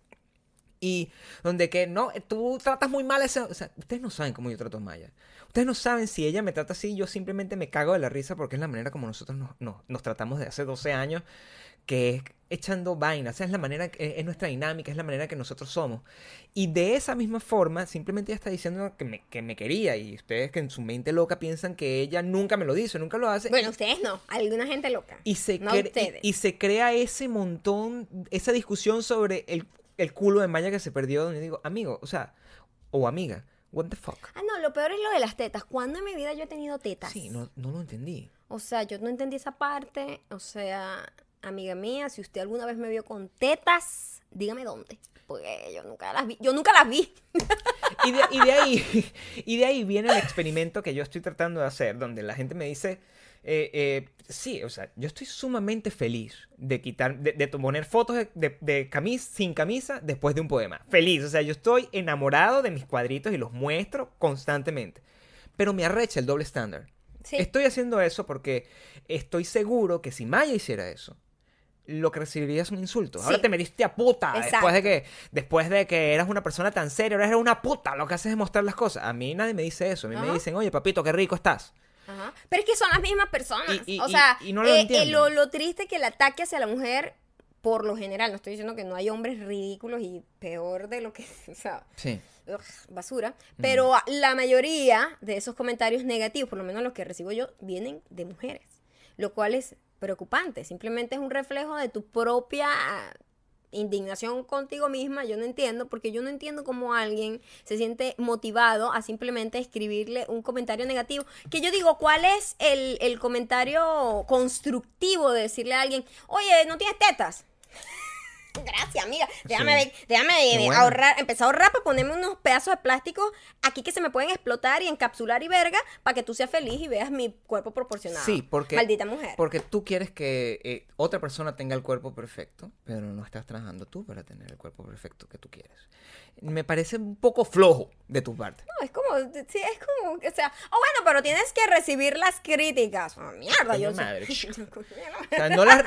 Speaker 2: Y donde que no, tú tratas muy mal a sea, ustedes no saben cómo yo trato a Maya. Ustedes no saben si ella me trata así, yo simplemente me cago de la risa porque es la manera como nosotros nos, nos- nos tratamos de hace 12 años, que es echando vainas. Esa es la manera, que- es nuestra dinámica, es la manera que nosotros somos. Y de esa misma forma, simplemente ella está diciendo que me, que me quería. Y ustedes que en su mente loca piensan que ella nunca me lo dice, nunca lo hace.
Speaker 1: Bueno, ustedes no, alguna gente loca.
Speaker 2: Y se,
Speaker 1: No ustedes.
Speaker 2: y, y se crea ese montón, esa discusión sobre el, el culo de Maya que se perdió, donde digo, amigo, o sea, o amiga, what the fuck.
Speaker 1: Ah, no, lo peor es lo de las tetas. ¿Cuándo en mi vida yo he tenido tetas?
Speaker 2: Sí, no, no lo entendí.
Speaker 1: O sea, yo no entendí esa parte. O sea, amiga mía, si usted alguna vez me vio con tetas, dígame dónde. Porque yo nunca las vi. Yo nunca las vi.
Speaker 2: Y de, y de ahí, y de ahí viene el experimento que yo estoy tratando de hacer, donde la gente me dice, eh, eh, sí, o sea, yo estoy sumamente feliz de quitar, de, de poner fotos de, de, de camis- sin camisa después de un poema. Feliz, o sea, yo estoy enamorado de mis cuadritos y los muestro constantemente. Pero me arrecha el doble estándar.
Speaker 1: Sí.
Speaker 2: Estoy haciendo eso porque estoy seguro que si Maya hiciera eso, lo que recibiría es un insulto. Ahora te metiste a puta
Speaker 1: Exacto.
Speaker 2: después de que después de que eras una persona tan seria, ahora eres una puta. Lo que haces es mostrar las cosas. A mí nadie me dice eso. A mí me dicen, oye, papito, qué rico estás.
Speaker 1: Ajá. Pero es que son las mismas personas.
Speaker 2: Y- y-
Speaker 1: o sea,
Speaker 2: y no lo
Speaker 1: eh, eh, lo, lo triste que el ataque hacia la mujer, por lo general, no estoy diciendo que no hay hombres ridículos y peor de lo que, o sea,
Speaker 2: Sí.
Speaker 1: ugh, basura, pero la mayoría de esos comentarios negativos, por lo menos los que recibo yo, vienen de mujeres, lo cual es preocupante, simplemente es un reflejo de tu propia indignación contigo misma, yo no entiendo, porque yo no entiendo cómo alguien se siente motivado a simplemente escribirle un comentario negativo, que yo digo, ¿cuál es el, el comentario constructivo de decirle a alguien, oye, no tienes tetas? Gracias, amiga. Déjame,
Speaker 2: Sí.
Speaker 1: déjame eh,
Speaker 2: bueno.
Speaker 1: ahorrar, empezar a ahorrar para ponerme unos pedazos de plástico aquí que se me pueden explotar y encapsular y verga para que tú seas feliz y veas mi cuerpo proporcionado.
Speaker 2: Sí, porque
Speaker 1: Maldita mujer.
Speaker 2: porque tú quieres que eh, otra persona tenga el cuerpo perfecto, pero no estás trabajando tú para tener el cuerpo perfecto que tú quieres. Me parece un poco flojo de tu parte.
Speaker 1: No, es como, sí, es como, o sea, oh bueno, pero tienes que recibir las críticas. Oh, mierda, yo soy-
Speaker 2: madre. O sea, no las,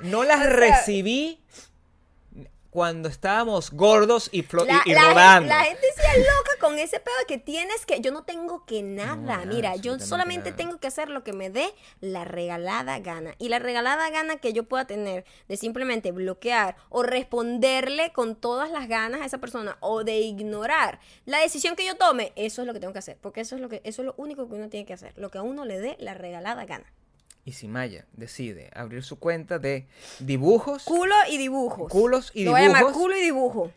Speaker 2: no las recibí cuando estábamos gordos y, flo-
Speaker 1: La,
Speaker 2: y, y
Speaker 1: la
Speaker 2: rodando.
Speaker 1: la gente se es loca con ese pedo de que tienes que. Yo no tengo que nada.
Speaker 2: nada,
Speaker 1: Mira, yo solamente
Speaker 2: nada.
Speaker 1: tengo que hacer lo que me dé la regalada gana. Y la regalada gana que yo pueda tener de simplemente bloquear o responderle con todas las ganas a esa persona o de ignorar la decisión que yo tome, eso es lo que tengo que hacer. Porque eso es lo que eso es lo único que uno tiene que hacer. Lo que a uno le dé la regalada gana.
Speaker 2: Y si Maya decide abrir su cuenta de dibujos,
Speaker 1: Culo y dibujos.
Speaker 2: culos y
Speaker 1: Lo voy a llamar
Speaker 2: dibujos,
Speaker 1: culo y dibujo.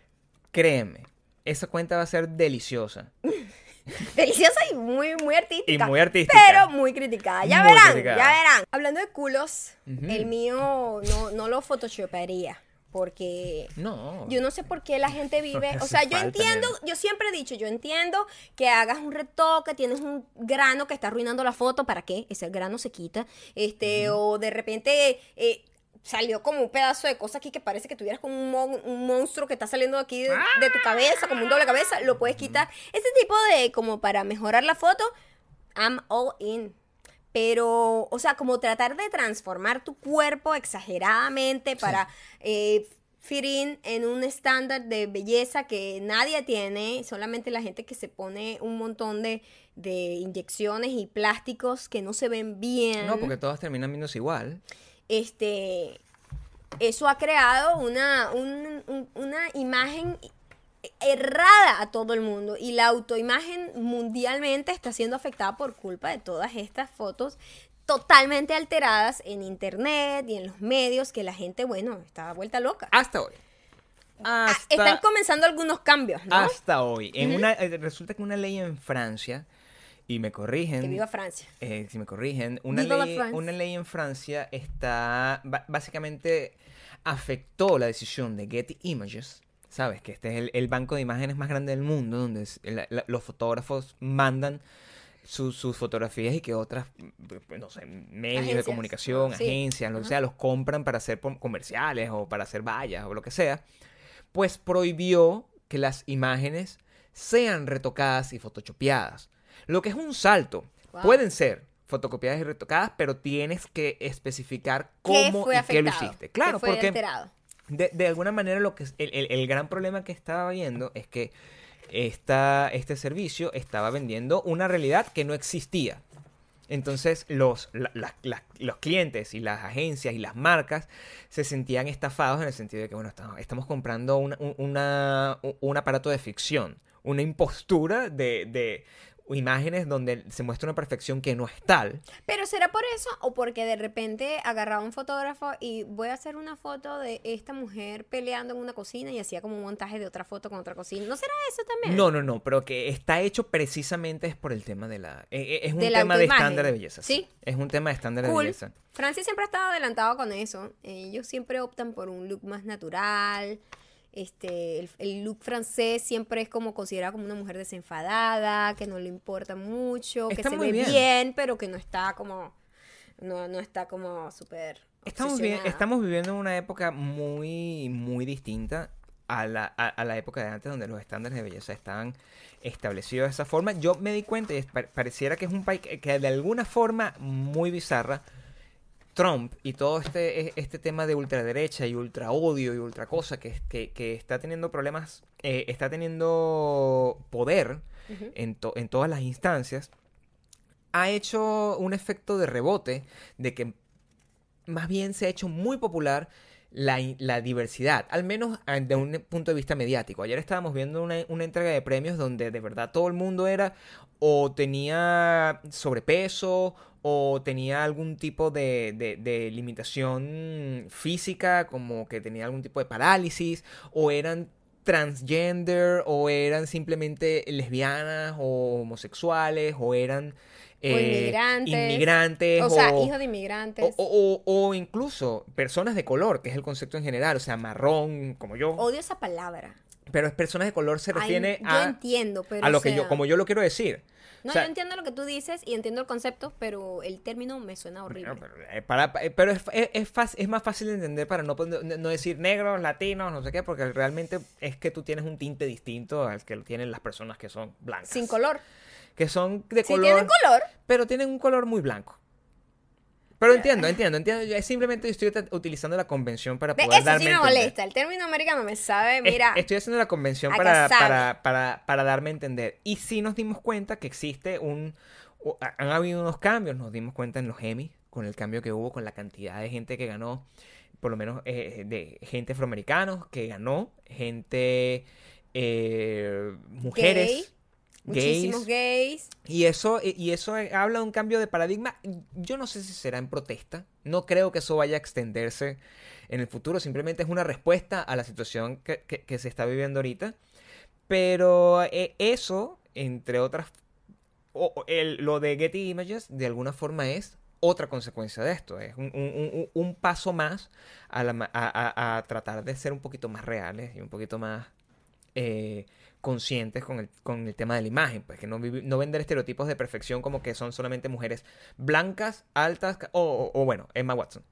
Speaker 2: créeme, esa cuenta va a ser deliciosa.
Speaker 1: Deliciosa y muy, muy artística.
Speaker 2: Y muy artística.
Speaker 1: Pero muy criticada. Ya
Speaker 2: Muy
Speaker 1: verán,
Speaker 2: criticada.
Speaker 1: ya verán. Hablando de culos, el mío no, no lo photoshoparía. Porque
Speaker 2: No.
Speaker 1: yo no sé por qué la gente vive,
Speaker 2: No
Speaker 1: o sea, yo entiendo,
Speaker 2: nena.
Speaker 1: yo siempre he dicho, yo entiendo que hagas un retoque, tienes un grano que está arruinando la foto, ¿para qué? Ese grano se quita, este, o de repente eh, salió como un pedazo de cosa aquí que parece que tuvieras como un, mon- un monstruo que está saliendo aquí de, de tu cabeza, como un doble cabeza, lo puedes quitar. Ese tipo de, como para mejorar la foto, I'm all in. Pero, o sea, como tratar de transformar tu cuerpo exageradamente para eh, fit in en un estándar de belleza que nadie tiene, solamente la gente que se pone un montón de, de inyecciones y plásticos que no se ven bien.
Speaker 2: No, porque todas terminan viéndose igual.
Speaker 1: Este, eso ha creado una, un- un- una imagen errada a todo el mundo y la autoimagen mundialmente está siendo afectada por culpa de todas estas fotos totalmente alteradas en internet y en los medios que la gente, bueno, está vuelta loca.
Speaker 2: Hasta hoy.
Speaker 1: Ah, Están comenzando algunos cambios, ¿no?
Speaker 2: hasta hoy. En una, eh, resulta que una ley en Francia, y me corrigen.
Speaker 1: Que viva Francia.
Speaker 2: eh, si me corrigen, una
Speaker 1: Viva
Speaker 2: ley, una ley en Francia está básicamente afectó la decisión de Getty Images. Sabes que este es el, el banco de imágenes más grande del mundo, donde es- la- la- los fotógrafos mandan su- sus fotografías y que otras, mm, no sé, medios de comunicación,
Speaker 1: Sí.
Speaker 2: agencias, lo que sea, los compran para hacer comerciales o para hacer vallas o lo que sea, pues prohibió que las imágenes sean retocadas y photoshopeadas. Lo que es un salto.
Speaker 1: Wow.
Speaker 2: Pueden ser fotocopiadas y retocadas, pero tienes que especificar
Speaker 1: ¿Qué
Speaker 2: cómo
Speaker 1: fue
Speaker 2: y qué lo hiciste. Claro,
Speaker 1: ¿Qué fue
Speaker 2: porque
Speaker 1: alterado?
Speaker 2: De, de alguna manera lo que el, el- gran problema que estaba viendo es que este servicio estaba vendiendo una realidad que no existía. Entonces los, los clientes y las agencias y las marcas se sentían estafados en el sentido de que, bueno, estamos, comprando un, aparato de ficción, una impostura de imágenes donde se muestra una perfección que no es tal.
Speaker 1: Pero será por eso o porque de repente agarraba un fotógrafo y voy a hacer una foto de esta mujer peleando en una cocina y hacía como un montaje de otra foto con otra cocina. ¿No será eso también?
Speaker 2: No, no, no, pero que está hecho precisamente es por el tema de la... eh, eh, Es un
Speaker 1: De
Speaker 2: tema de estándar de belleza.
Speaker 1: ¿Sí?
Speaker 2: Es un tema de estándar de belleza.
Speaker 1: Francia siempre ha estado adelantado con eso. Ellos siempre optan por un look más natural. Este, el, el look francés siempre es como considerado como una mujer desenfadada, que no le importa mucho, que se ve
Speaker 2: bien.
Speaker 1: bien. pero que no está como, no, no está como súper
Speaker 2: Estamos, bien, estamos viviendo en una época muy, muy distinta a la, a, a la época de antes, donde los estándares de belleza estaban establecidos de esa forma. Yo me di cuenta y pareciera que es un país que, que de alguna forma muy bizarra, Trump y todo este, e- este tema de ultraderecha y ultra odio y ultra cosa que, que, que está teniendo problemas, eh, está teniendo poder en, to- en todas las instancias, ha hecho un efecto de rebote de que más bien se ha hecho muy popular la, la diversidad, al menos de un punto de vista mediático. Ayer estábamos viendo una, una entrega de premios donde de verdad todo el mundo era o tenía sobrepeso o tenía algún tipo de, de- de limitación física, como que tenía algún tipo de parálisis, o eran transgender, o eran simplemente lesbianas o homosexuales, o eran eh,
Speaker 1: inmigrantes.
Speaker 2: inmigrantes,
Speaker 1: O sea, hijos de inmigrantes.
Speaker 2: o- o incluso personas de color, que es el concepto en general, o sea, marrón, como yo.
Speaker 1: Odio esa palabra.
Speaker 2: Pero es personas de color se
Speaker 1: Ay,
Speaker 2: refiere
Speaker 1: yo
Speaker 2: a,
Speaker 1: entiendo, pero
Speaker 2: a lo
Speaker 1: o
Speaker 2: que yo, como yo lo quiero decir.
Speaker 1: No,
Speaker 2: O sea,
Speaker 1: yo entiendo lo que tú dices y entiendo el concepto, pero el término me suena horrible.
Speaker 2: pero, eh, para- eh, pero es, es, es fácil- es más fácil de entender para no, no decir negros, latinos, no sé qué, porque realmente es que tú tienes un tinte distinto al que tienen las personas que son blancas.
Speaker 1: Sin color.
Speaker 2: Que son de color,
Speaker 1: tienen color,
Speaker 2: pero tienen un color muy blanco. Pero entiendo, entiendo, entiendo. Yo simplemente estoy ut- utilizando la convención para poder
Speaker 1: eso
Speaker 2: darme
Speaker 1: sí me
Speaker 2: entender.
Speaker 1: molesta. El término americano me sabe,
Speaker 2: Es-
Speaker 1: mira.
Speaker 2: Estoy haciendo la convención para, para, para, para darme a entender. Y sí nos dimos cuenta que existe un... Han habido unos cambios, nos dimos cuenta en los Emmy, con el cambio que hubo, con la cantidad de gente que ganó, por lo menos eh, de gente afroamericanos que ganó, gente... eh, mujeres.
Speaker 1: Muchísimos gays.
Speaker 2: Y eso, y eso habla de un cambio de paradigma. Yo no sé si será en protesta. No creo que eso vaya a extenderse en el futuro. Simplemente es una respuesta a la situación que, que- que se está viviendo ahorita. Pero eh, eso, entre otras... el- lo de Getty Images, de alguna forma es otra consecuencia de esto. Es un, un- un- un paso más a, la a- a tratar de ser un poquito más reales y un poquito más eh, conscientes con el, con el tema de la imagen. Pues que no, no vender estereotipos de perfección como que son solamente mujeres blancas, altas, o, o- o bueno, Emma Watson.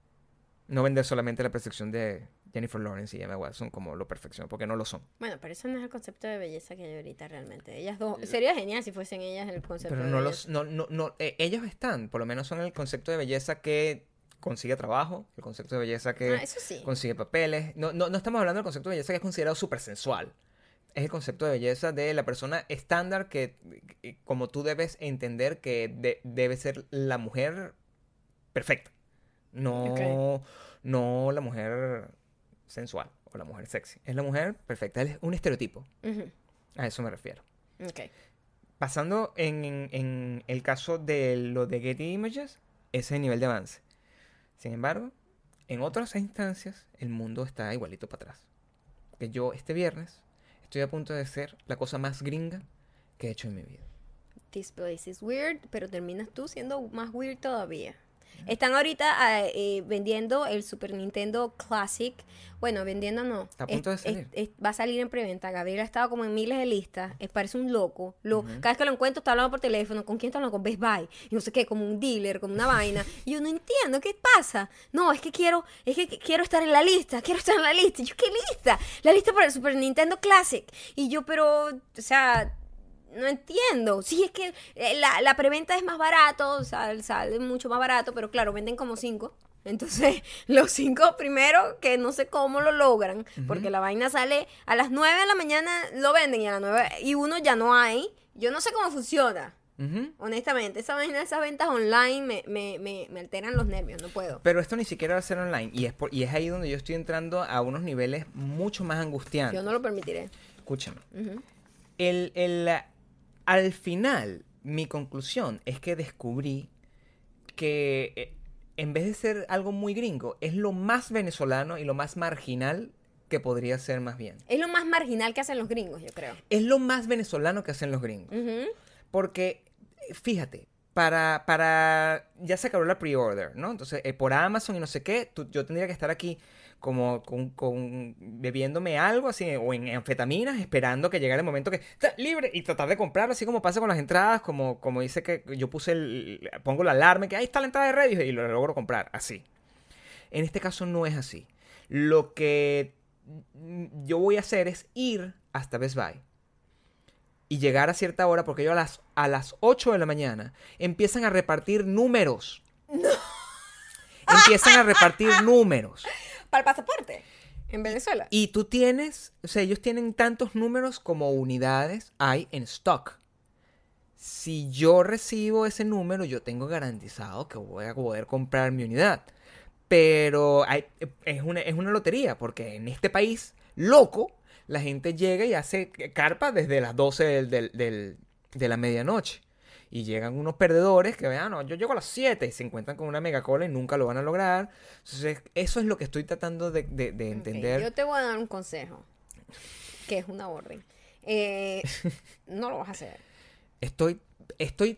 Speaker 2: No vender solamente la percepción de Jennifer Lawrence y Emma Watson como lo perfección, porque no lo son.
Speaker 1: Bueno, pero eso no es el concepto de belleza que hay ahorita realmente. Ellas dos. Sería genial si fuesen ellas el concepto
Speaker 2: Pero
Speaker 1: de
Speaker 2: no
Speaker 1: belleza.
Speaker 2: los, no, no, no, eh, ellos están, por lo menos son el concepto de belleza que consigue trabajo, el concepto de belleza que
Speaker 1: Ah, sí.
Speaker 2: consigue papeles. No, no, no estamos hablando del concepto de belleza que es considerado súper sensual. Es el concepto de belleza de la persona estándar que, como tú debes entender que de- debe ser la mujer perfecta. No, no la mujer sensual o la mujer sexy. Es la mujer perfecta. Es un estereotipo. A eso me refiero.
Speaker 1: Ok.
Speaker 2: Pasando en, en- en el caso de lo de Getty Images, ese es el nivel de avance. Sin embargo, en otras instancias, el mundo está igualito para atrás. Que yo este viernes estoy a punto de ser la cosa más gringa que he hecho en mi vida.
Speaker 1: This place is weird, pero terminas tú siendo más weird todavía. Están ahorita ah, eh, vendiendo el Super Nintendo Classic. Bueno, vendiendo no.
Speaker 2: Está a punto de salir.
Speaker 1: es- es- va a salir en preventa. Gabriel ha estado como en miles de listas. parece un loco. Lo, Cada vez que lo encuentro está hablando por teléfono. ¿Con quién está hablando? Con Best Buy. Y no sé qué, como un dealer, como una vaina. Y yo no entiendo, ¿qué pasa? No, es que quiero, es que quiero estar en la lista, quiero estar en la lista. Y yo, ¿qué lista? La lista para el Super Nintendo Classic. Y yo, pero, o sea, no entiendo. Sí, es que eh, la, la preventa es más barato, o sea, sale mucho más barato, pero claro, venden como cinco. Entonces, los cinco primero, que no sé cómo lo logran, porque la vaina sale a las nueve de la mañana, lo venden y a las nueve y uno ya no hay. Yo no sé cómo funciona, honestamente. Esa vaina, esas ventas online me, me, me, me alteran los nervios, no puedo.
Speaker 2: Pero esto ni siquiera va a ser online. Y es, por- y es ahí donde yo estoy entrando a unos niveles mucho más angustiantes.
Speaker 1: Yo no lo permitiré.
Speaker 2: Escúchame. El, el, al final, mi conclusión es que descubrí que eh, en vez de ser algo muy gringo, es lo más venezolano y lo más marginal que podría ser más bien.
Speaker 1: Es lo más marginal que hacen los gringos, yo creo.
Speaker 2: Es lo más venezolano que hacen los gringos. Porque, eh, fíjate, para, para, ya se acabó la pre-order, ¿no? Entonces, eh, por Amazon y no sé qué, tú- yo tendría que estar aquí como con, con- bebiéndome algo así, o en anfetaminas, esperando que llegara el momento que está libre y tratar de comprarlo, así como pasa con las entradas, como, como dice que yo puse el, pongo la alarma, que ahí está la entrada de Reddit y lo logro comprar, así. En este caso no es así. Lo que yo voy a hacer es ir hasta Best Buy y llegar a cierta hora, porque yo a las, a las 8 de la mañana empiezan a repartir números. Empiezan a repartir números.
Speaker 1: Para el pasaporte, en Venezuela.
Speaker 2: Y tú tienes, o sea, ellos tienen tantos números como unidades hay en stock. Si yo recibo ese número, yo tengo garantizado que voy a poder comprar mi unidad. Pero hay- es, una, es una lotería, porque en este país loco, la gente llega y hace carpa desde las 12 del- del- del- de la medianoche. Y llegan unos perdedores que vean, no, yo llego a las 7 y se encuentran con una mega cola y nunca lo van a lograr. Entonces, eso es lo que estoy tratando de, de- de entender.
Speaker 1: yo te voy a dar un consejo, que es una orden. Eh, no lo vas a hacer.
Speaker 2: Estoy, estoy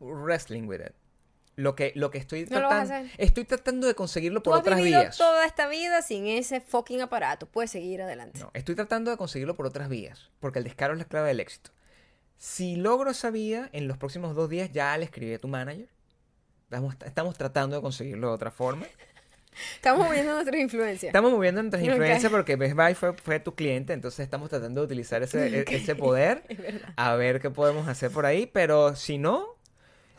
Speaker 2: wrestling with it. Lo que, lo que estoy
Speaker 1: No
Speaker 2: tratando, estoy tratando de conseguirlo
Speaker 1: Tú
Speaker 2: por
Speaker 1: has
Speaker 2: otras
Speaker 1: vivido
Speaker 2: vías.
Speaker 1: toda esta vida sin ese fucking aparato. Puedes seguir adelante.
Speaker 2: No, estoy tratando de conseguirlo por otras vías, porque el descaro es la clave del éxito. Si logro esa vía, en los próximos dos días ya le escribí a tu manager. Estamos, estamos tratando de conseguirlo de otra forma.
Speaker 1: Estamos moviendo nuestras influencias.
Speaker 2: Estamos moviendo nuestras influencias porque Best Buy fue, fue tu cliente, entonces estamos tratando de utilizar ese, e- ese poder
Speaker 1: Es
Speaker 2: a ver qué podemos hacer por ahí, pero si no,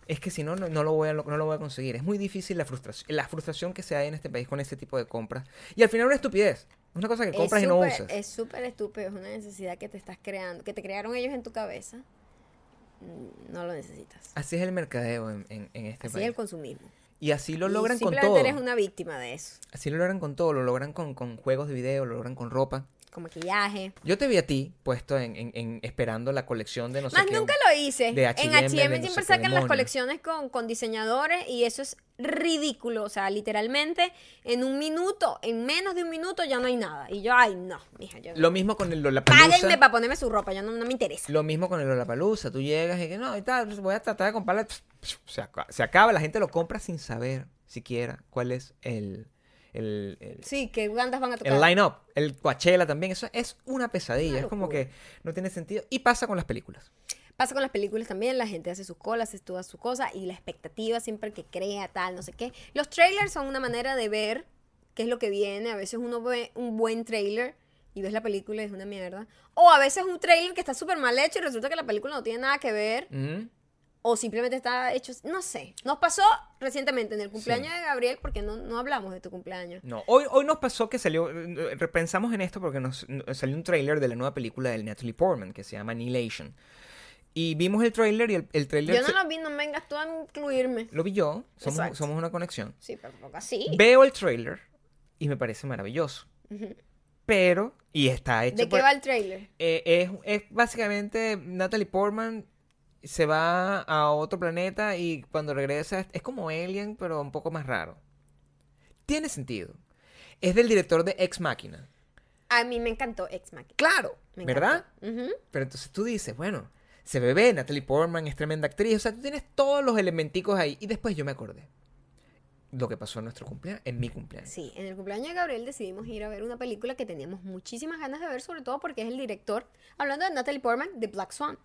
Speaker 2: es que si no, no, no lo voy a, no lo voy a conseguir. Es muy difícil la frustración, la frustración que se hay en este país con ese tipo de compras. Y al final una estupidez. Es una cosa que compras
Speaker 1: es
Speaker 2: y no usas.
Speaker 1: Es súper estúpido, es una necesidad que te estás creando, que te crearon ellos en tu cabeza. Mm, No lo necesitas.
Speaker 2: Así es el mercadeo en, en- en este
Speaker 1: Así es
Speaker 2: país.
Speaker 1: el consumismo.
Speaker 2: Y así lo
Speaker 1: Y
Speaker 2: logran con
Speaker 1: simplemente
Speaker 2: todo.
Speaker 1: eres una víctima de eso.
Speaker 2: Así lo logran con todo. Lo logran con, con juegos de video, lo logran con ropa.
Speaker 1: Con maquillaje.
Speaker 2: Yo te vi a ti puesto en, en- en- esperando la colección de no sé
Speaker 1: Más
Speaker 2: qué.
Speaker 1: nunca lo hice.
Speaker 2: de
Speaker 1: en
Speaker 2: H&M, de
Speaker 1: H&M
Speaker 2: no
Speaker 1: siempre sacan las colecciones con, con diseñadores y eso es ridículo. O sea, literalmente en un minuto, en menos de un minuto ya no hay nada. Y yo, ay, no, mija, yo
Speaker 2: Lo mismo con el
Speaker 1: Páguenme
Speaker 2: Lollapalooza.
Speaker 1: para ponerme su ropa, yo no, no me interesa.
Speaker 2: Lo mismo con el Lollapalooza. Tú llegas y que no, y tal, voy a tratar de comprarla. Se acaba, se acaba, la gente lo compra sin saber siquiera cuál es el, el, el,
Speaker 1: Sí, que bandas van a tocar.
Speaker 2: el line-up. El Coachella también. Eso es una pesadilla.
Speaker 1: Una
Speaker 2: es como que no tiene sentido. Y pasa con las películas.
Speaker 1: Pasa con las películas también, la gente hace sus colas, hace todas sus cosas y la expectativa siempre que crea tal, no sé qué. Los trailers son una manera de ver qué es lo que viene. A veces uno ve un buen trailer y ves la película y es una mierda. O a veces un trailer que está súper mal hecho y resulta que la película no tiene nada que ver. O simplemente está hecho, no sé. Nos pasó recientemente en el cumpleaños de Gabriel porque no, no hablamos de tu cumpleaños.
Speaker 2: No, hoy, hoy nos pasó que salió, eh, repensamos en esto porque nos, nos salió un tráiler de la nueva película de Natalie Portman que se llama Annihilation. Y vimos el tráiler y el, el tráiler
Speaker 1: Yo no
Speaker 2: se-
Speaker 1: lo vi, no vengas tú a incluirme.
Speaker 2: lo vi yo, somos, somos una conexión.
Speaker 1: Sí, pero tampoco así.
Speaker 2: Veo el tráiler y me parece maravilloso. Pero, y está hecho
Speaker 1: ¿De qué va el trailer?
Speaker 2: eh, es, es básicamente Natalie Portman se va a otro planeta y cuando regresa es, como Alien, pero un poco más raro. Tiene sentido. Es del director de Ex Machina.
Speaker 1: A mí me encantó Ex Machina.
Speaker 2: Claro,
Speaker 1: Me
Speaker 2: ¿verdad? Pero entonces tú dices, bueno, se bebé, Natalie Portman es tremenda actriz, o sea, tú tienes todos los elementicos ahí. Y después yo me acordé lo que pasó en nuestro cumpleaños, en mi cumpleaños.
Speaker 1: Sí, en el cumpleaños de Gabriel decidimos ir a ver una película que teníamos muchísimas ganas de ver, sobre todo porque es el director, hablando de Natalie Portman, de Black Swan,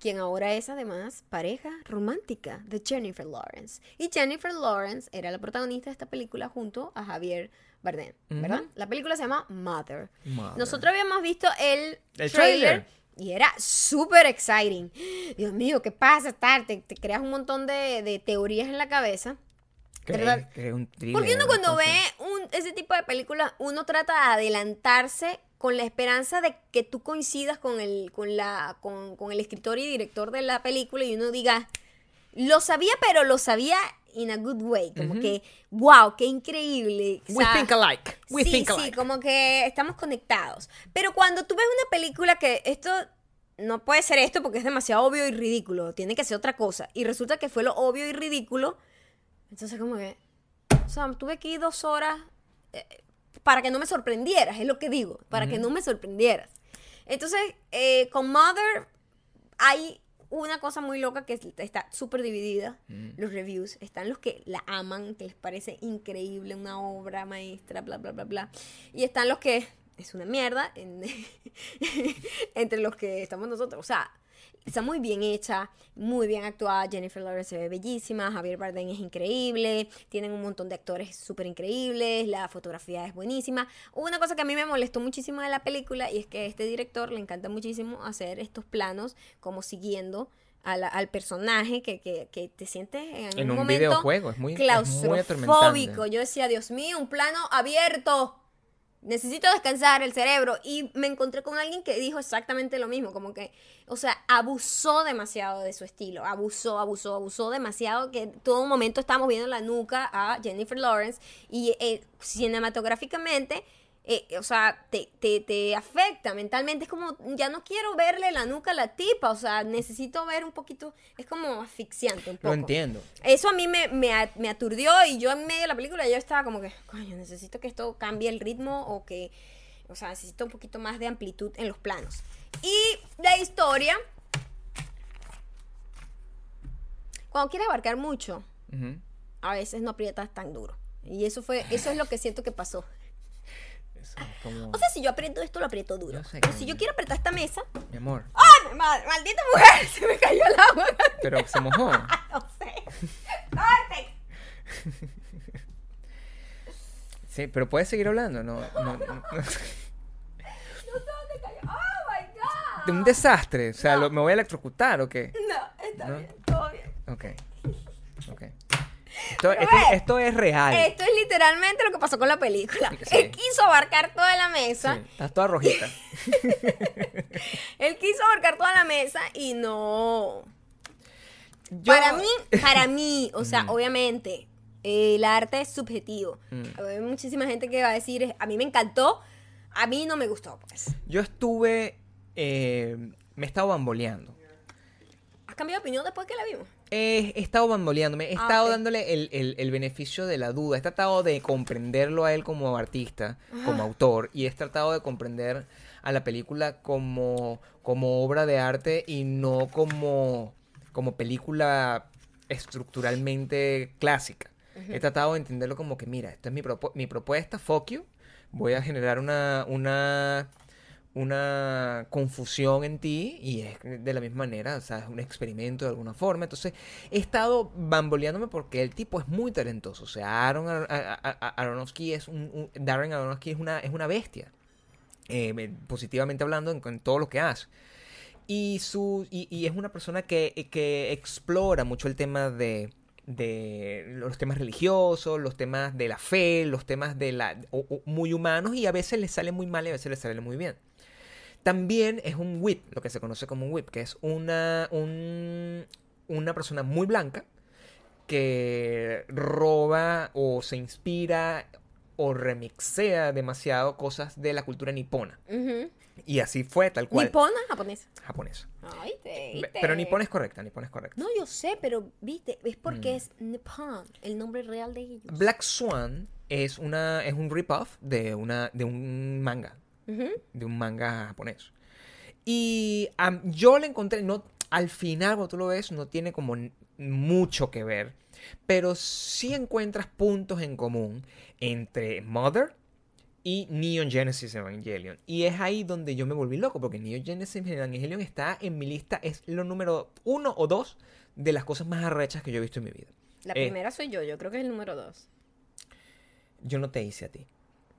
Speaker 1: quien ahora es además pareja romántica de Jennifer Lawrence. Y Jennifer Lawrence era la protagonista de esta película junto a Javier Bardem, ¿verdad? La película se llama Mother. Nosotros habíamos visto el,
Speaker 2: El
Speaker 1: trailer.
Speaker 2: trailer.
Speaker 1: Y era súper exciting. Dios mío, ¿qué pasa? Tal, Te, te creas un montón de, de teorías en la cabeza. Porque uno cuando ve un, ese tipo de películas, uno trata de adelantarse con la esperanza de que tú coincidas con el, con la, con, con el escritor y director de la película y uno diga, lo sabía, pero lo sabía in a good way. Como que, wow, qué increíble. O
Speaker 2: We think alike. We
Speaker 1: sí,
Speaker 2: think
Speaker 1: sí,
Speaker 2: alike.
Speaker 1: como que estamos conectados. Pero cuando tú ves una película que esto no puede ser esto porque es demasiado obvio y ridículo, tiene que ser otra cosa. Y resulta que fue lo obvio y ridículo. Entonces como que, o sea, tuve aquí dos horas eh, para que no me sorprendieras, es lo que digo, para que no me sorprendieras. Entonces, eh, con Mother hay una cosa muy loca que está súper dividida.
Speaker 2: Mm.
Speaker 1: Los reviews están los que la aman, que les parece increíble, una obra maestra, bla, bla, bla, bla. Y están los que es una mierda en- entre los que estamos nosotros. O sea, está muy bien hecha, muy bien actuada. Jennifer Lawrence se ve bellísima, Javier Bardem es increíble, tienen un montón de actores súper increíbles, la fotografía es buenísima. Una cosa que a mí me molestó muchísimo de la película y es que a este director le encanta muchísimo hacer estos planos como siguiendo a la- al personaje que, que- que te sientes en,
Speaker 2: En un
Speaker 1: momento
Speaker 2: videojuego, es muy- es muy
Speaker 1: claustrofóbico. Yo decía, Dios mío, un plano abierto. Necesito descansar el cerebro. Y me encontré con alguien que dijo exactamente lo mismo. Como que, o sea, abusó demasiado de su estilo. Abusó, abusó, abusó demasiado. Que todo momento estábamos viendo la nuca a Jennifer Lawrence. Y eh, cinematográficamente, eh, o sea, te, te, te afecta mentalmente. Es como, ya no quiero verle la nuca a la tipa. O sea, necesito ver un poquito. Es como asfixiante un poco.
Speaker 2: Lo entiendo.
Speaker 1: Eso a mí me, me, me aturdió y yo en medio de la película yo estaba como que, coño, necesito que esto cambie el ritmo o que, o sea, necesito un poquito más de amplitud en los planos. Y la historia, cuando quieres abarcar mucho, a veces no aprietas tan duro. Y eso fue, eso es lo que siento que pasó.
Speaker 2: Eso es como...
Speaker 1: O sea, si yo aprieto esto, lo aprieto duro.
Speaker 2: Yo sé
Speaker 1: Pero
Speaker 2: que-
Speaker 1: si yo quiero apretar esta mesa,
Speaker 2: Mi amor.
Speaker 1: ¡ay, ma- maldita mujer! Se me cayó el agua.
Speaker 2: Pero se mojó.
Speaker 1: No sé. ¡Corte!
Speaker 2: Sí, pero puedes seguir hablando, no, no, no-
Speaker 1: sé dónde cayó. ¡Oh, my God!
Speaker 2: De un desastre, o sea, lo- ¿me voy a electrocutar o qué?
Speaker 1: No, está
Speaker 2: ¿No?
Speaker 1: bien, todo bien.
Speaker 2: Ok, ok. Esto, esto-
Speaker 1: ve,
Speaker 2: esto es real.
Speaker 1: Esto es literalmente lo que pasó con la película.
Speaker 2: Sí.
Speaker 1: Él quiso abarcar toda la mesa.
Speaker 2: Sí, estás toda rojita.
Speaker 1: Él quiso abarcar toda la mesa y no.
Speaker 2: Yo-
Speaker 1: Para mí, para mí, o sea,
Speaker 2: Mm.
Speaker 1: obviamente, el arte es subjetivo.
Speaker 2: Mm.
Speaker 1: Hay muchísima gente que va a decir, a mí me encantó. a mí no me gustó, pues.
Speaker 2: Yo estuve. eh, me he estado bamboleando.
Speaker 1: ¿Has cambiado de opinión después que la vimos?
Speaker 2: He, he estado bamboleándome, he
Speaker 1: Ah,
Speaker 2: estado dándole el, el- el beneficio de la duda, he tratado de comprenderlo a él como artista, como autor, y he tratado de comprender a la película como, como obra de arte y no como, como película estructuralmente clásica. He tratado de entenderlo como que, mira, esta es mi, propu- mi propuesta, fuck you, voy a generar una, una, una confusión en ti y es de la misma manera, o sea, es un experimento de alguna forma. Entonces, he estado bamboleándome porque el tipo es muy talentoso. O sea, Aaron Ar- a- a- a- Aronofsky es un, Darren Aronofsky es una, es una bestia. eh, me- positivamente hablando en, todo lo que hace. Y, su, y, es una persona que, que explora mucho el tema de, de los temas religiosos, los temas de la fe, los temas de la muy humanos y a veces le sale muy mal y a veces le sale muy bien. También es un whip, lo que se conoce como un whip, que es una, un- una persona muy blanca que roba o se inspira o remixea demasiado cosas de la cultura nipona. Y así fue, tal cual.
Speaker 1: ¿Nipona japonesa?
Speaker 2: Japonesa. Pero nipón es correcta, nipón es correcta.
Speaker 1: No, yo sé, pero viste, es porque
Speaker 2: Mm.
Speaker 1: es Nippon, el nombre real de ellos.
Speaker 2: Black Swan es una es un rip-off de una de un manga, De un manga japonés. Y yo le encontré no al final cuando tú lo ves no tiene como mucho que ver, pero sí encuentras puntos en común entre Mother y Neon Genesis Evangelion. Y es ahí donde yo me volví loco, porque Neon Genesis Evangelion está en mi lista, es lo número uno o dos de las cosas más arrechas que yo he visto en mi vida.
Speaker 1: La
Speaker 2: Eh.
Speaker 1: primera soy yo, yo creo que es el número dos.
Speaker 2: Yo no te hice a ti.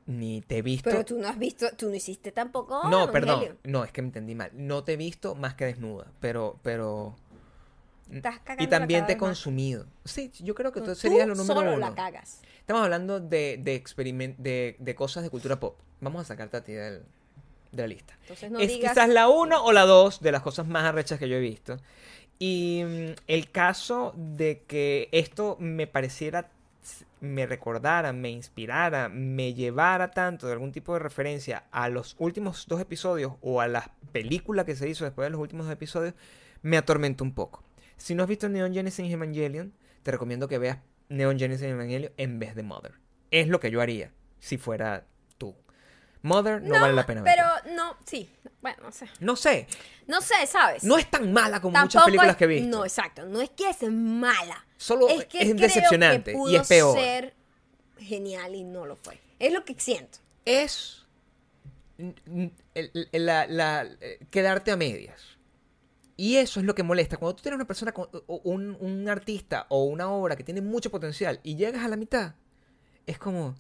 Speaker 2: Ni te he visto.
Speaker 1: Pero tú no has visto, tú no hiciste tampoco.
Speaker 2: no, perdón. No, es que me entendí mal. No te he visto más que desnuda. Pero, pero.
Speaker 1: Estás cagando
Speaker 2: Y también te he
Speaker 1: más.
Speaker 2: consumido. Sí, yo creo que tú serías
Speaker 1: tú
Speaker 2: lo número
Speaker 1: solo
Speaker 2: uno.
Speaker 1: la cagas.
Speaker 2: Estamos hablando de, de, experiment- de, de cosas de cultura pop. Vamos a sacarte a ti del- de la lista.
Speaker 1: Entonces no
Speaker 2: es
Speaker 1: digas.
Speaker 2: quizás la uno o la dos de las cosas más arrechas que yo he visto. Y mm, el caso de que esto me pareciera, me recordara, me inspirara, me llevara tanto de algún tipo de referencia a los últimos dos episodios o a la película que se hizo después de los últimos dos episodios, me atormentó un poco. Si no has visto Neon Genesis Evangelion, te recomiendo que veas Neon Genesis Evangelion en vez de Mother. Es lo que yo haría si fuera. Mother no, vale la pena
Speaker 1: Pero
Speaker 2: verla.
Speaker 1: no, sí. Bueno, no sé.
Speaker 2: No sé,
Speaker 1: No sé, ¿sabes?
Speaker 2: no es tan mala como muchas películas
Speaker 1: es-
Speaker 2: que he visto.
Speaker 1: No, exacto. No es que es mala.
Speaker 2: Solo
Speaker 1: es que
Speaker 2: es
Speaker 1: creo
Speaker 2: decepcionante
Speaker 1: que
Speaker 2: y
Speaker 1: pudo
Speaker 2: es peor.
Speaker 1: ser genial y no lo fue. Es lo que siento.
Speaker 2: Es la- la- eh, quedarte a medias. Y eso es lo que molesta. Cuando tú tienes una persona, con- un, un artista o una obra que tiene mucho potencial y llegas a la mitad, es como,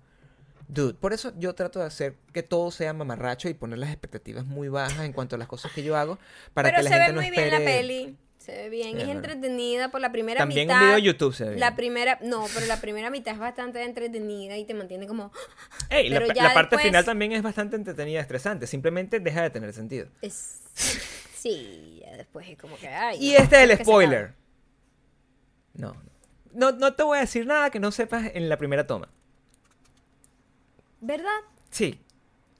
Speaker 2: dude, por eso yo trato de hacer que todo sea mamarracho y poner las expectativas muy bajas en cuanto a las cosas que yo hago para
Speaker 1: Pero
Speaker 2: que la
Speaker 1: se
Speaker 2: gente
Speaker 1: ve
Speaker 2: no
Speaker 1: muy
Speaker 2: espere.
Speaker 1: bien la peli. Se ve bien.
Speaker 2: Es
Speaker 1: entretenida por la primera
Speaker 2: También
Speaker 1: mitad.
Speaker 2: un video de YouTube se ve bien.
Speaker 1: La primera, no, pero la primera mitad es bastante entretenida y te mantiene como.
Speaker 2: Ey, la,
Speaker 1: pero ya
Speaker 2: la parte
Speaker 1: después-
Speaker 2: final también es bastante entretenida estresante. Simplemente deja de tener sentido.
Speaker 1: Es, sí, ya después es como que. Ay,
Speaker 2: Y
Speaker 1: no,
Speaker 2: este es el
Speaker 1: se
Speaker 2: spoiler. no. No, no te voy a decir nada que no sepas en la primera toma.
Speaker 1: ¿Verdad?
Speaker 2: Sí,